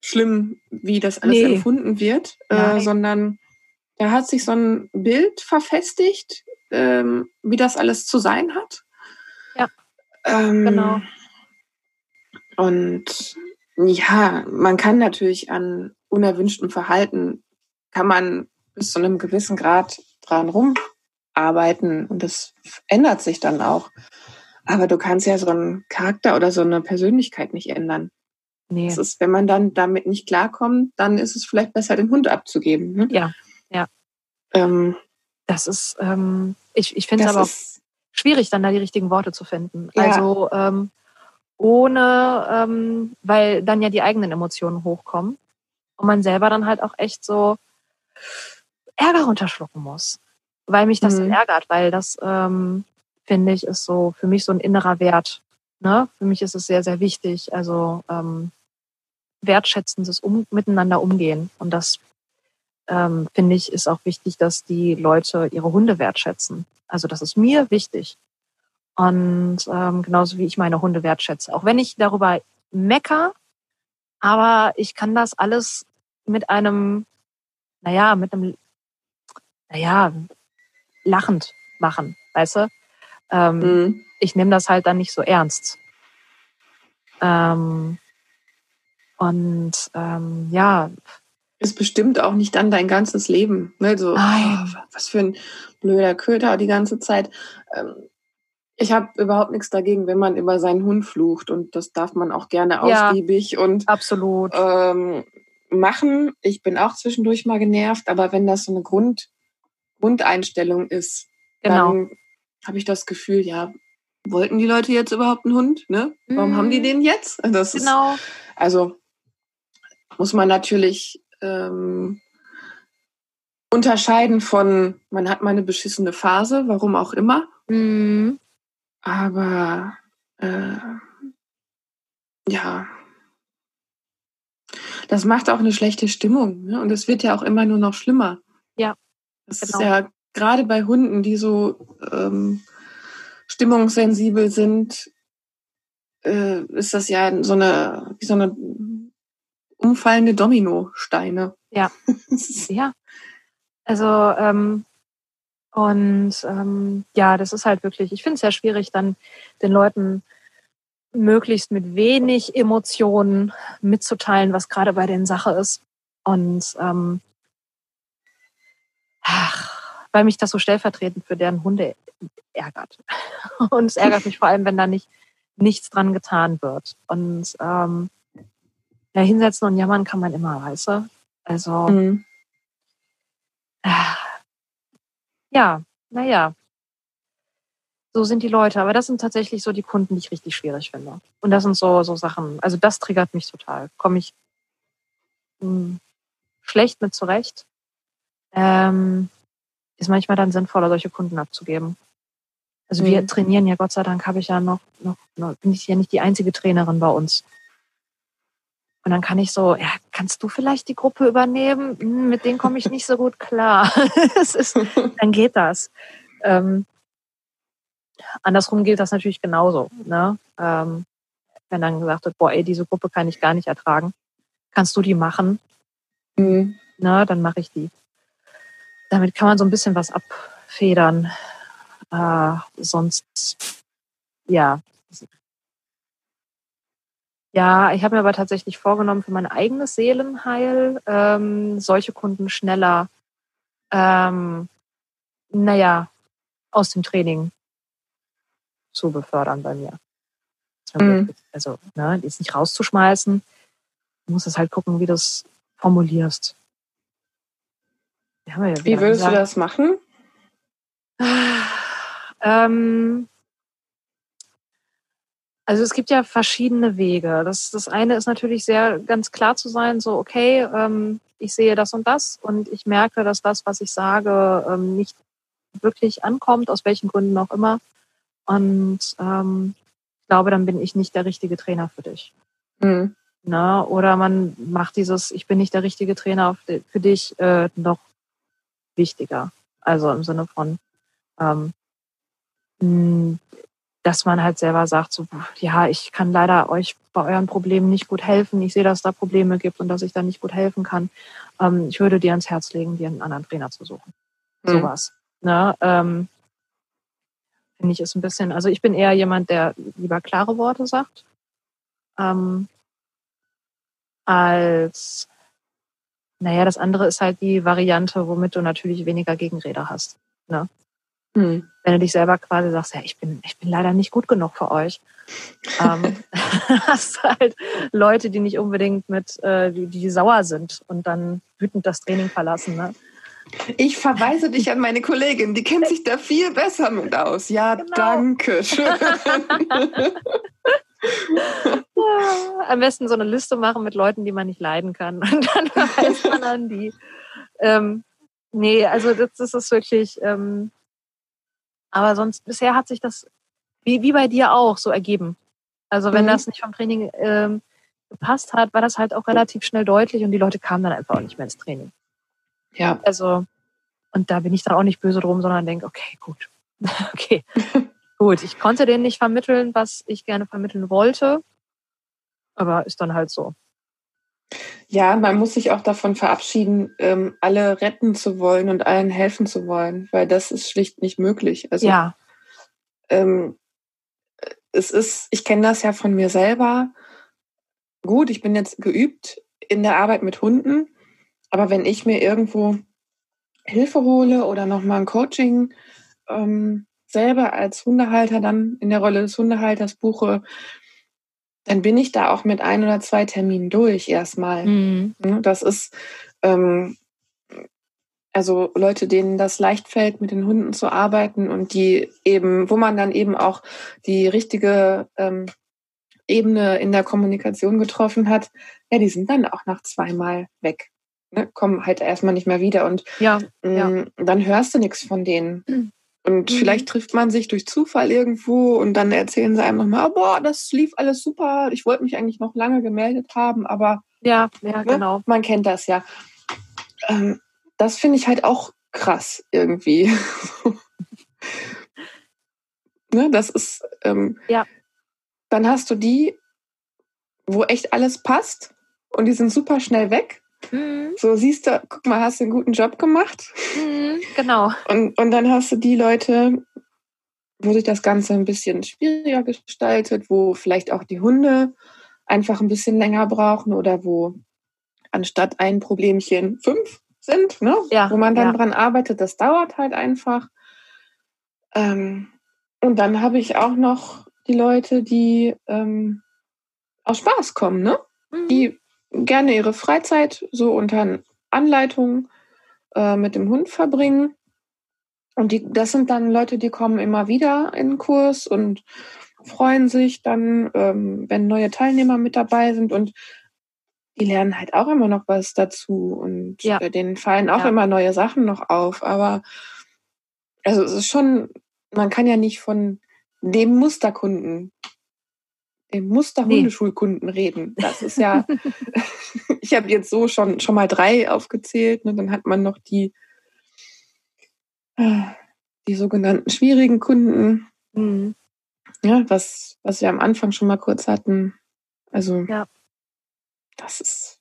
Speaker 2: schlimm, wie das alles nee. empfunden wird, äh, sondern da hat sich so ein Bild verfestigt, ähm, wie das alles zu sein hat.
Speaker 3: Ja, ähm, genau.
Speaker 2: Und ja, man kann natürlich an unerwünschtem Verhalten, kann man bis zu einem gewissen Grad dran rumarbeiten und das ändert sich dann auch. Aber du kannst ja so einen Charakter oder so eine Persönlichkeit nicht ändern. Nee. Das ist, wenn man dann damit nicht klarkommt, dann ist es vielleicht besser, den Hund abzugeben. Ne?
Speaker 3: Ja, ja. Ähm, das ist, ähm, ich, ich finde es aber auch schwierig, dann da die richtigen Worte zu finden. Ja. Also ähm, ohne, ähm, weil dann ja die eigenen Emotionen hochkommen und man selber dann halt auch echt so Ärger runterschlucken muss, weil mich das mhm. ärgert, weil das ähm, finde ich ist so für mich so ein innerer Wert. Ne? Für mich ist es sehr sehr wichtig, also ähm, wertschätzendes um, miteinander umgehen und das ähm, finde ich ist auch wichtig, dass die Leute ihre Hunde wertschätzen. Also das ist mir wichtig. Und ähm, genauso wie ich meine Hunde wertschätze. Auch wenn ich darüber mecker, aber ich kann das alles mit einem, naja, mit einem, naja, lachend machen, weißt du? Ähm, mhm. Ich nehme das halt dann nicht so ernst. Ähm, und ähm, ja.
Speaker 2: Ist bestimmt auch nicht dann dein ganzes Leben. Ne? So, oh, was für ein blöder Köter die ganze Zeit. Ähm, ich habe überhaupt nichts dagegen, wenn man über seinen Hund flucht und das darf man auch gerne ausgiebig
Speaker 3: ja,
Speaker 2: und
Speaker 3: absolut
Speaker 2: ähm, machen. Ich bin auch zwischendurch mal genervt, aber wenn das so eine Grund, Grundeinstellung ist, genau. dann habe ich das Gefühl, ja, wollten die Leute jetzt überhaupt einen Hund? Ne? Warum mm. haben die mhm. den jetzt?
Speaker 3: Das genau.
Speaker 2: Ist, also muss man natürlich ähm, unterscheiden von, man hat mal eine beschissene Phase, warum auch immer. Mm. Aber äh, ja, das macht auch eine schlechte Stimmung. Ne? Und es wird ja auch immer nur noch schlimmer.
Speaker 3: Ja.
Speaker 2: Das genau. ist ja gerade bei Hunden, die so ähm, stimmungssensibel sind, äh, ist das ja so eine, wie so eine umfallende Dominosteine.
Speaker 3: Ja. ja. Also ähm, und ähm, ja, das ist halt wirklich, ich finde es sehr schwierig, dann den Leuten möglichst mit wenig Emotionen mitzuteilen, was gerade bei den Sache ist. Und ähm, ach, weil mich das so stellvertretend für deren Hunde ärgert. Und es ärgert mich vor allem, wenn da nicht nichts dran getan wird. Und ähm, ja, hinsetzen und jammern kann man immer, weißt du? Also mhm. äh, ja, naja. So sind die Leute. Aber das sind tatsächlich so die Kunden, die ich richtig schwierig finde. Und das sind so, so Sachen. Also das triggert mich total. Komme ich mh, hm, schlecht mit zurecht. Ähm, ist manchmal dann sinnvoller, solche Kunden abzugeben. Also wir mhm. trainieren ja, Gott sei Dank habe ich ja noch, noch, noch, bin ich ja nicht die einzige Trainerin bei uns. Und dann kann ich so, ja, kannst du vielleicht die Gruppe übernehmen? Hm, mit denen komme ich nicht so gut klar. ist, dann geht das. Ähm, andersrum gilt das natürlich genauso. Ne? Ähm, wenn dann gesagt wird, boah, ey, diese Gruppe kann ich gar nicht ertragen, kannst du die machen? Mhm. Na, dann mache ich die. Damit kann man so ein bisschen was abfedern. Äh, sonst, ja, ja, ich habe mir aber tatsächlich vorgenommen, für mein eigenes Seelenheil ähm, solche Kunden schneller, ähm, naja, aus dem Training zu befördern bei mir. Mhm. Also, ne, die ist nicht rauszuschmeißen. Du musst es halt gucken, wie du es formulierst.
Speaker 2: Ja wie würdest gesagt. du das machen?
Speaker 3: Ähm, also es gibt ja verschiedene Wege. Das, das eine ist natürlich sehr ganz klar zu sein, so okay, ähm, ich sehe das und das und ich merke, dass das, was ich sage, ähm, nicht wirklich ankommt, aus welchen Gründen auch immer. Und ähm, ich glaube, dann bin ich nicht der richtige Trainer für dich.
Speaker 2: Mhm.
Speaker 3: Na, oder man macht dieses, ich bin nicht der richtige Trainer für dich, äh, noch wichtiger. Also im Sinne von, ähm, dass man halt selber sagt, so, ja, ich kann leider euch bei euren Problemen nicht gut helfen. Ich sehe, dass da Probleme gibt und dass ich da nicht gut helfen kann. Ähm, ich würde dir ans Herz legen, dir einen anderen Trainer zu suchen. Mhm. Sowas. Ne? Ähm, Finde ich ist ein bisschen, also ich bin eher jemand, der lieber klare Worte sagt. Ähm, als, naja, das andere ist halt die Variante, womit du natürlich weniger Gegenräder hast. Ne? Hm. Wenn du dich selber quasi sagst, ja, ich bin, ich bin leider nicht gut genug für euch, ähm, hast halt Leute, die nicht unbedingt mit, äh, die, die sauer sind und dann wütend das Training verlassen. Ne?
Speaker 2: Ich verweise dich an meine Kollegin, die kennt sich da viel besser mit aus. Ja, genau. danke schön.
Speaker 3: Am besten so eine Liste machen mit Leuten, die man nicht leiden kann. Und dann weiß man an die. Ähm, nee, also das, das ist wirklich. Ähm, aber sonst, bisher hat sich das, wie, wie bei dir auch, so ergeben. Also wenn mhm. das nicht vom Training ähm, gepasst hat, war das halt auch relativ schnell deutlich und die Leute kamen dann einfach auch nicht mehr ins Training.
Speaker 2: Ja.
Speaker 3: Also, und da bin ich dann auch nicht böse drum, sondern denke, okay, gut. okay. gut, ich konnte denen nicht vermitteln, was ich gerne vermitteln wollte. Aber ist dann halt so.
Speaker 2: Ja, man muss sich auch davon verabschieden, ähm, alle retten zu wollen und allen helfen zu wollen, weil das ist schlicht nicht möglich.
Speaker 3: Also, ja.
Speaker 2: Ähm, es ist, ich kenne das ja von mir selber. Gut, ich bin jetzt geübt in der Arbeit mit Hunden, aber wenn ich mir irgendwo Hilfe hole oder nochmal ein Coaching ähm, selber als Hundehalter dann in der Rolle des Hundehalters buche, dann bin ich da auch mit ein oder zwei Terminen durch erstmal. Mhm. Ne, das ist ähm, also Leute, denen das leicht fällt, mit den Hunden zu arbeiten und die eben, wo man dann eben auch die richtige ähm, Ebene in der Kommunikation getroffen hat, ja, die sind dann auch nach zweimal weg. Ne, kommen halt erstmal nicht mehr wieder und
Speaker 3: ja, ja.
Speaker 2: Ähm, dann hörst du nichts von denen. Mhm. Und mhm. vielleicht trifft man sich durch Zufall irgendwo und dann erzählen sie einem nochmal, oh, boah, das lief alles super, ich wollte mich eigentlich noch lange gemeldet haben, aber
Speaker 3: ja, ja, ne, genau.
Speaker 2: Man kennt das ja. Ähm, das finde ich halt auch krass irgendwie. ne, das ist, ähm,
Speaker 3: ja.
Speaker 2: dann hast du die, wo echt alles passt und die sind super schnell weg. Mhm. So siehst du, guck mal, hast du einen guten Job gemacht.
Speaker 3: Mhm, genau.
Speaker 2: Und, und dann hast du die Leute, wo sich das Ganze ein bisschen schwieriger gestaltet, wo vielleicht auch die Hunde einfach ein bisschen länger brauchen oder wo anstatt ein Problemchen fünf sind, ne?
Speaker 3: Ja,
Speaker 2: wo man dann
Speaker 3: ja.
Speaker 2: dran arbeitet. Das dauert halt einfach. Ähm, und dann habe ich auch noch die Leute, die ähm, aus Spaß kommen, ne? Mhm. Die gerne ihre Freizeit so unter Anleitung äh, mit dem Hund verbringen. Und die, das sind dann Leute, die kommen immer wieder in den Kurs und freuen sich dann, ähm, wenn neue Teilnehmer mit dabei sind und die lernen halt auch immer noch was dazu und
Speaker 3: ja.
Speaker 2: denen fallen auch
Speaker 3: ja.
Speaker 2: immer neue Sachen noch auf. Aber also es ist schon, man kann ja nicht von dem Musterkunden dem Musterhundeschulkunden nee. reden. Das ist ja, ich habe jetzt so schon, schon mal drei aufgezählt. Ne? Dann hat man noch die, äh, die sogenannten schwierigen Kunden. Mhm. Ja, was, was wir am Anfang schon mal kurz hatten. Also,
Speaker 3: ja.
Speaker 2: das ist,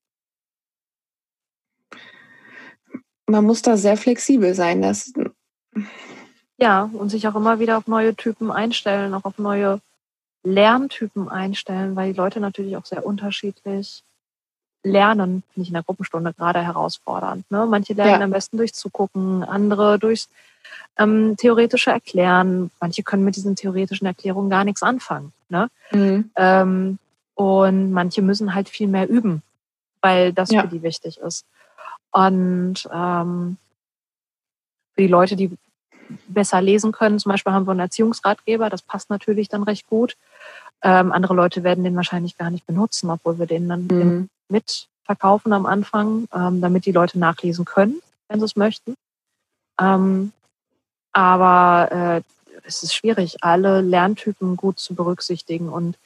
Speaker 2: man muss da sehr flexibel sein. Das,
Speaker 3: ja, und sich auch immer wieder auf neue Typen einstellen, auch auf neue Lerntypen einstellen, weil die Leute natürlich auch sehr unterschiedlich lernen, finde ich in der Gruppenstunde gerade herausfordernd. Ne? Manche lernen ja. am besten durch Zugucken, andere durchs ähm, theoretische Erklären. Manche können mit diesen theoretischen Erklärungen gar nichts anfangen. Ne? Mhm. Ähm, und manche müssen halt viel mehr üben, weil das ja. für die wichtig ist. Und ähm, für die Leute, die besser lesen können. Zum Beispiel haben wir einen Erziehungsratgeber, das passt natürlich dann recht gut. Ähm, andere Leute werden den wahrscheinlich gar nicht benutzen, obwohl wir den dann mhm. mit verkaufen am Anfang, ähm, damit die Leute nachlesen können, wenn sie es möchten. Ähm, aber äh, es ist schwierig, alle Lerntypen gut zu berücksichtigen und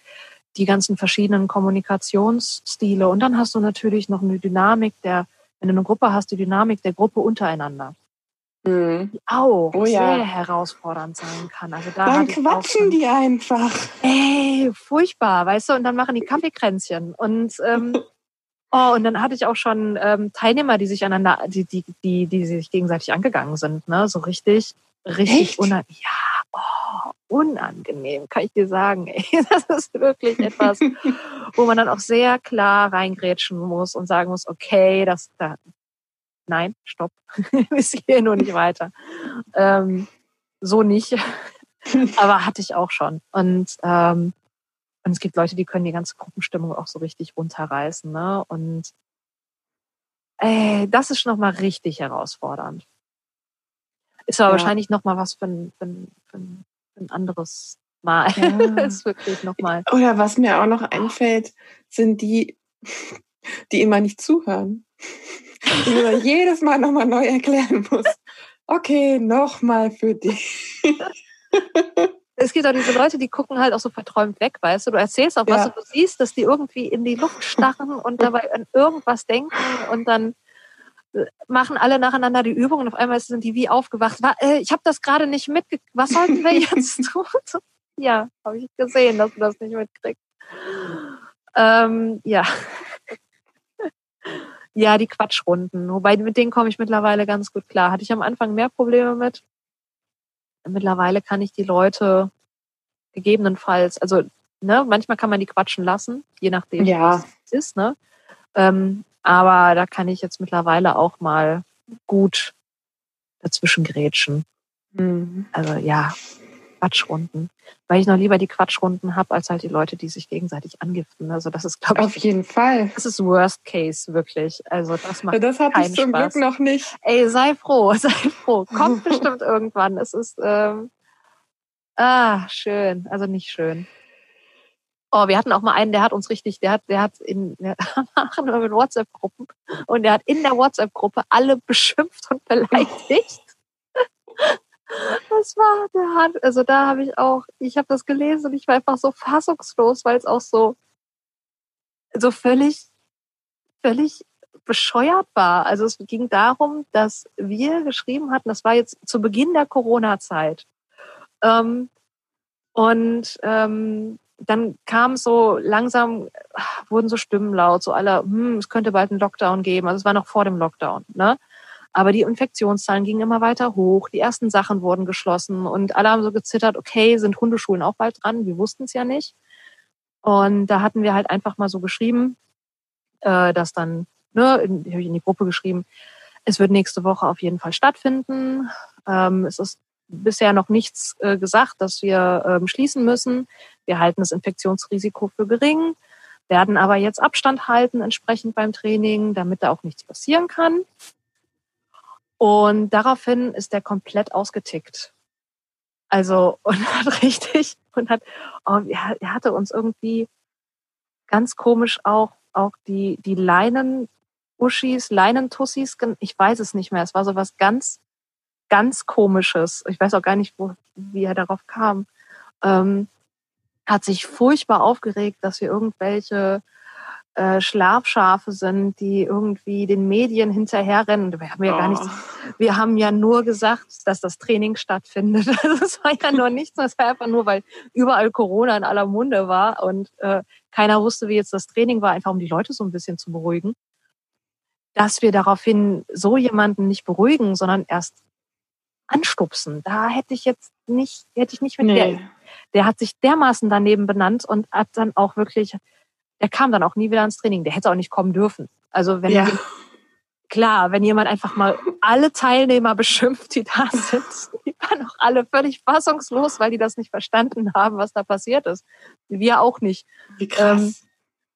Speaker 3: die ganzen verschiedenen Kommunikationsstile. Und dann hast du natürlich noch eine Dynamik der, wenn du eine Gruppe hast, die Dynamik der Gruppe untereinander.
Speaker 2: Mhm.
Speaker 3: Auch
Speaker 2: Oh ja.
Speaker 3: sehr herausfordernd sein kann. Also da
Speaker 2: Dann quatschen die einfach.
Speaker 3: Ey, furchtbar, weißt du, und dann machen die Kaffeekränzchen. Und ähm, oh, und dann hatte ich auch schon ähm, Teilnehmer, die sich einander, die, die, die, die sich gegenseitig angegangen sind, ne? So richtig, richtig unangenehm. Ja, oh, unangenehm, kann ich dir sagen. Ey. Das ist wirklich etwas, wo man dann auch sehr klar reingrätschen muss und sagen muss, okay, das da. Nein, stopp. Bis hierhin und nicht weiter. Ähm, so nicht. Aber hatte ich auch schon. Und, ähm, und es gibt Leute, die können die ganze Gruppenstimmung auch so richtig runterreißen. Ne? Und ey, das ist nochmal richtig herausfordernd. Ist aber
Speaker 2: Ja.
Speaker 3: wahrscheinlich nochmal was für ein, für, ein, für, ein, für ein anderes Mal.
Speaker 2: Ja.
Speaker 3: ist wirklich nochmal.
Speaker 2: Oder was mir auch noch einfällt, sind die, die immer nicht zuhören. Die man jedes Mal nochmal neu erklären muss. Okay, nochmal für dich.
Speaker 3: Es gibt auch diese Leute, die gucken halt auch so verträumt weg, weißt du. Du erzählst auch was
Speaker 2: Ja.
Speaker 3: und du siehst, dass die irgendwie in die Luft starren und dabei an irgendwas denken und dann äh, machen alle nacheinander die Übung und auf einmal sind die wie aufgewacht. Wa- äh, Ich habe das gerade nicht mitgekriegt. Was sollten wir jetzt tun? Ja, habe ich gesehen, dass du das nicht mitkriegst. Ähm, ja. Ja, die Quatschrunden. Wobei mit denen komme ich mittlerweile ganz gut klar. Hatte ich am Anfang mehr Probleme mit. Mittlerweile kann ich die Leute gegebenenfalls, also ne, manchmal kann man die quatschen lassen, je nachdem,
Speaker 2: Ja.
Speaker 3: was es ist, ne? Ähm, aber da kann ich jetzt mittlerweile auch mal gut dazwischen grätschen.
Speaker 2: Mhm.
Speaker 3: Also ja, Quatschrunden. Weil ich noch lieber die Quatschrunden habe, als halt die Leute, die sich gegenseitig angiften. Also das ist, glaube
Speaker 2: Auf
Speaker 3: ich,
Speaker 2: jeden Fall.
Speaker 3: das ist Worst Case, wirklich. Also das macht
Speaker 2: Das hatte ich zum
Speaker 3: Spaß.
Speaker 2: Glück noch nicht.
Speaker 3: Ey, sei froh, sei froh. Kommt bestimmt irgendwann. Es ist, ähm, ah, schön. Also nicht schön. Oh, wir hatten auch mal einen, der hat uns richtig, der hat, der hat in, wir machen wir mit WhatsApp-Gruppen und der hat in der WhatsApp-Gruppe alle beschimpft und beleidigt. Das war, der hat, also da habe ich auch, ich habe das gelesen und ich war einfach so fassungslos, weil es auch so, so völlig, völlig bescheuert war. Also es ging darum, dass wir geschrieben hatten, das war jetzt zu Beginn der Corona-Zeit. Ähm, und ähm, dann kam so langsam, wurden so Stimmen laut, so alle, hm, es könnte bald einen Lockdown geben. Also es war noch vor dem Lockdown. Ne? Aber die Infektionszahlen gingen immer weiter hoch, die ersten Sachen wurden geschlossen und alle haben so gezittert, okay, sind Hundeschulen auch bald dran? Wir wussten es ja nicht. Und da hatten wir halt einfach mal so geschrieben, äh, dass dann, ne, habe ich in die Gruppe geschrieben, es wird nächste Woche auf jeden Fall stattfinden. Ähm, es ist bisher noch nichts äh, gesagt, dass wir ähm, schließen müssen. Wir halten das Infektionsrisiko für gering, werden aber jetzt Abstand halten entsprechend beim Training, damit da auch nichts passieren kann. Und daraufhin ist der komplett ausgetickt. Also und hat richtig und hat, oh, er, hatte uns irgendwie ganz komisch auch auch die die Leinen Uschis, Leinentussis, ich weiß es nicht mehr. Es war so was ganz ganz komisches. Ich weiß auch gar nicht, wo, wie er darauf kam. Ähm, hat sich furchtbar aufgeregt, dass wir irgendwelche äh, Schlafschafe sind, die irgendwie den Medien hinterherrennen. Wir haben ja gar nichts
Speaker 2: Oh.
Speaker 3: wir haben ja nur gesagt, dass das Training stattfindet. Also es war ja nur nichts, es war einfach nur, weil überall Corona in aller Munde war und äh, keiner wusste, wie jetzt das Training war, einfach um die Leute so ein bisschen zu beruhigen. Dass wir daraufhin so jemanden nicht beruhigen, sondern erst anstupsen. Da hätte ich jetzt nicht, hätte ich nicht mit der,
Speaker 2: Nee.
Speaker 3: der hat sich dermaßen daneben benannt und hat dann auch wirklich, der kam dann auch nie wieder ins Training. Der hätte auch nicht kommen dürfen. Also wenn
Speaker 2: Ja.
Speaker 3: klar, wenn jemand einfach mal alle Teilnehmer beschimpft, die da sind, die waren auch alle völlig fassungslos, weil die das nicht verstanden haben, was da passiert ist. Wir auch nicht.
Speaker 2: Wie krass.
Speaker 3: Ähm,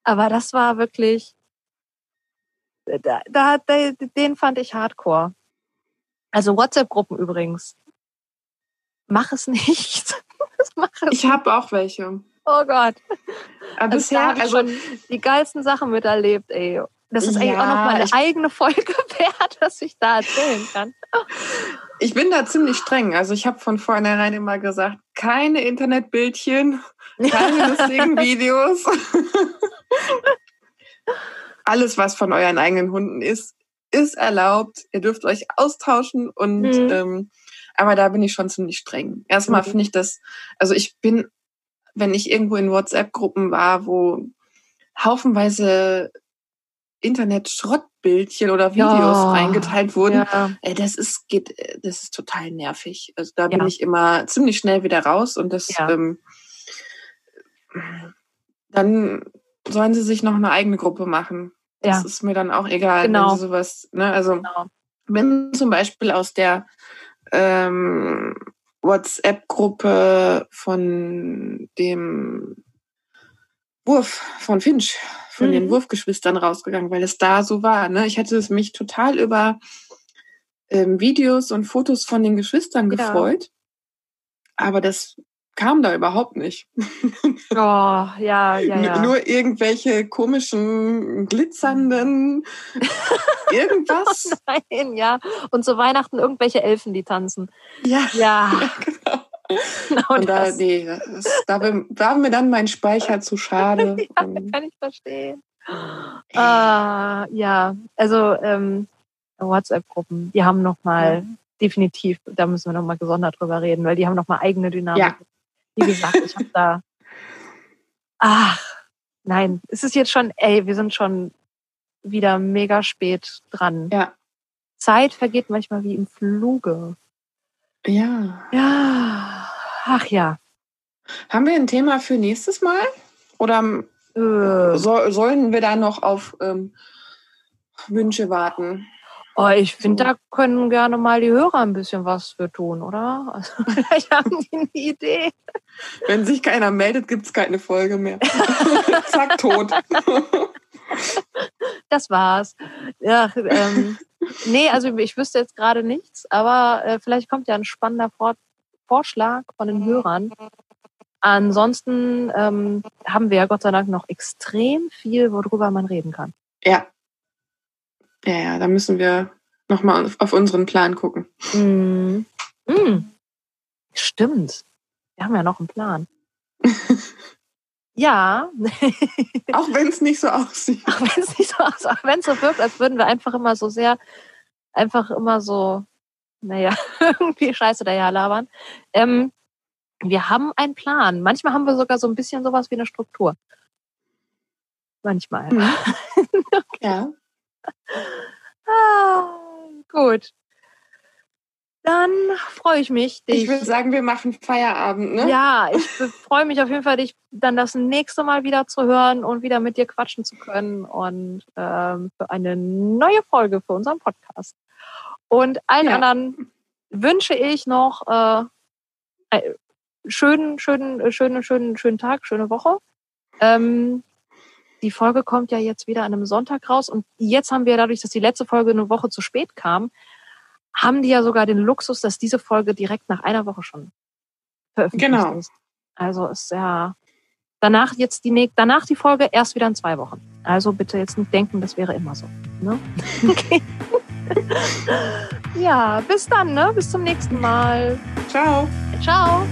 Speaker 3: Aber das war wirklich, da, da, da, den fand ich hardcore. Also WhatsApp-Gruppen übrigens. Mach es nicht. Mach es
Speaker 2: ich habe auch welche.
Speaker 3: Oh Gott.
Speaker 2: Aber
Speaker 3: Also
Speaker 2: bisher,
Speaker 3: habe ich
Speaker 2: also
Speaker 3: schon die geilsten Sachen miterlebt, ey. Das ist eigentlich
Speaker 2: Ja,
Speaker 3: auch noch mal eine eigene Folge wert, dass ich da erzählen kann.
Speaker 2: ich bin da ziemlich streng. Also ich habe von vornherein immer gesagt, keine Internetbildchen, keine lustigen Videos. Alles, was von euren eigenen Hunden ist, ist erlaubt. Ihr dürft euch austauschen und mhm. ähm, aber da bin ich schon ziemlich streng. Erstmal mhm. finde ich das, also ich bin, wenn ich irgendwo in WhatsApp-Gruppen war, wo haufenweise Internet-Schrottbildchen oder Videos ja. reingeteilt wurden, ja. das ist geht, das ist total nervig. Also da bin ja. ich immer ziemlich schnell wieder raus und das ähm, dann sollen sie sich noch eine eigene Gruppe machen. Das ist mir dann auch egal, genau. wenn sie sowas, ne, also genau. wenn zum Beispiel aus der ähm, WhatsApp-Gruppe von dem Wurf von Finch, von mhm. den Wurfgeschwistern rausgegangen, weil es da so war. Ne? Ich hätte mich total über ähm, Videos und Fotos von den Geschwistern gefreut. Ja. Aber das kam da überhaupt nicht.
Speaker 3: Oh, ja, ja, ja.
Speaker 2: Nur irgendwelche komischen, glitzernden irgendwas.
Speaker 3: Oh nein, ja. Und zu Weihnachten irgendwelche Elfen, die tanzen.
Speaker 2: Ja. Ja. ja genau. genau Und da, nee, das, da war mir dann mein Speicher zu schade.
Speaker 3: ja, kann ich verstehen. Ah, ja, also ähm, WhatsApp-Gruppen, die haben nochmal ja. definitiv, da müssen wir nochmal gesondert drüber reden, weil die haben nochmal eigene Dynamik. Ja. Wie gesagt, ich habe da. Ach, nein, es ist jetzt schon, ey, wir sind schon wieder mega spät dran.
Speaker 2: Ja.
Speaker 3: Zeit vergeht manchmal wie im Fluge.
Speaker 2: Ja.
Speaker 3: Ja. Ach ja.
Speaker 2: Haben wir ein Thema für nächstes Mal? Oder äh. so, sollen wir da noch auf ähm, Wünsche warten?
Speaker 3: Oh, ich finde, da können gerne mal die Hörer ein bisschen was für tun, oder? Also, vielleicht haben die eine Idee.
Speaker 2: Wenn sich keiner meldet, gibt es keine Folge mehr. Zack, tot.
Speaker 3: das war's. Ja, ähm, nee, also ich wüsste jetzt gerade nichts, aber äh, vielleicht kommt ja ein spannender Vor Vorschlag von den Hörern. Ansonsten ähm, haben wir ja Gott sei Dank noch extrem viel, worüber man reden kann.
Speaker 2: Ja, ja, ja, da müssen wir nochmal auf unseren Plan gucken.
Speaker 3: Mm. Mm. Stimmt. Wir haben ja noch einen Plan. ja.
Speaker 2: auch wenn es nicht so aussieht.
Speaker 3: Auch wenn es nicht so aussieht. Auch wenn es so wirkt, als würden wir einfach immer so sehr, einfach immer so, naja, irgendwie Scheiße daher labern. Ähm, wir haben einen Plan. Manchmal haben wir sogar so ein bisschen sowas wie eine Struktur. Manchmal. Mhm.
Speaker 2: okay. Ja.
Speaker 3: Ah, gut. Dann freue ich mich.
Speaker 2: Dich. Ich würde sagen, wir machen Feierabend, ne?
Speaker 3: Ja, ich freue mich auf jeden Fall, dich dann das nächste Mal wieder zu hören und wieder mit dir quatschen zu können und ähm, für eine neue Folge für unseren Podcast. Und allen ja. anderen wünsche ich noch äh, schönen, schönen, schönen, schönen, schönen Tag, schöne Woche. Ähm, die Folge kommt ja jetzt wieder an einem Sonntag raus und jetzt haben wir dadurch, dass die letzte Folge eine Woche zu spät kam, haben die ja sogar den Luxus, dass diese Folge direkt nach einer Woche schon veröffentlicht genau. ist. Also ist ja danach jetzt die danach die Folge erst wieder in zwei Wochen. Also bitte jetzt nicht denken, das wäre immer so. Ne? Okay. ja, bis dann, ne? Bis zum nächsten Mal.
Speaker 2: Ciao.
Speaker 3: Ciao.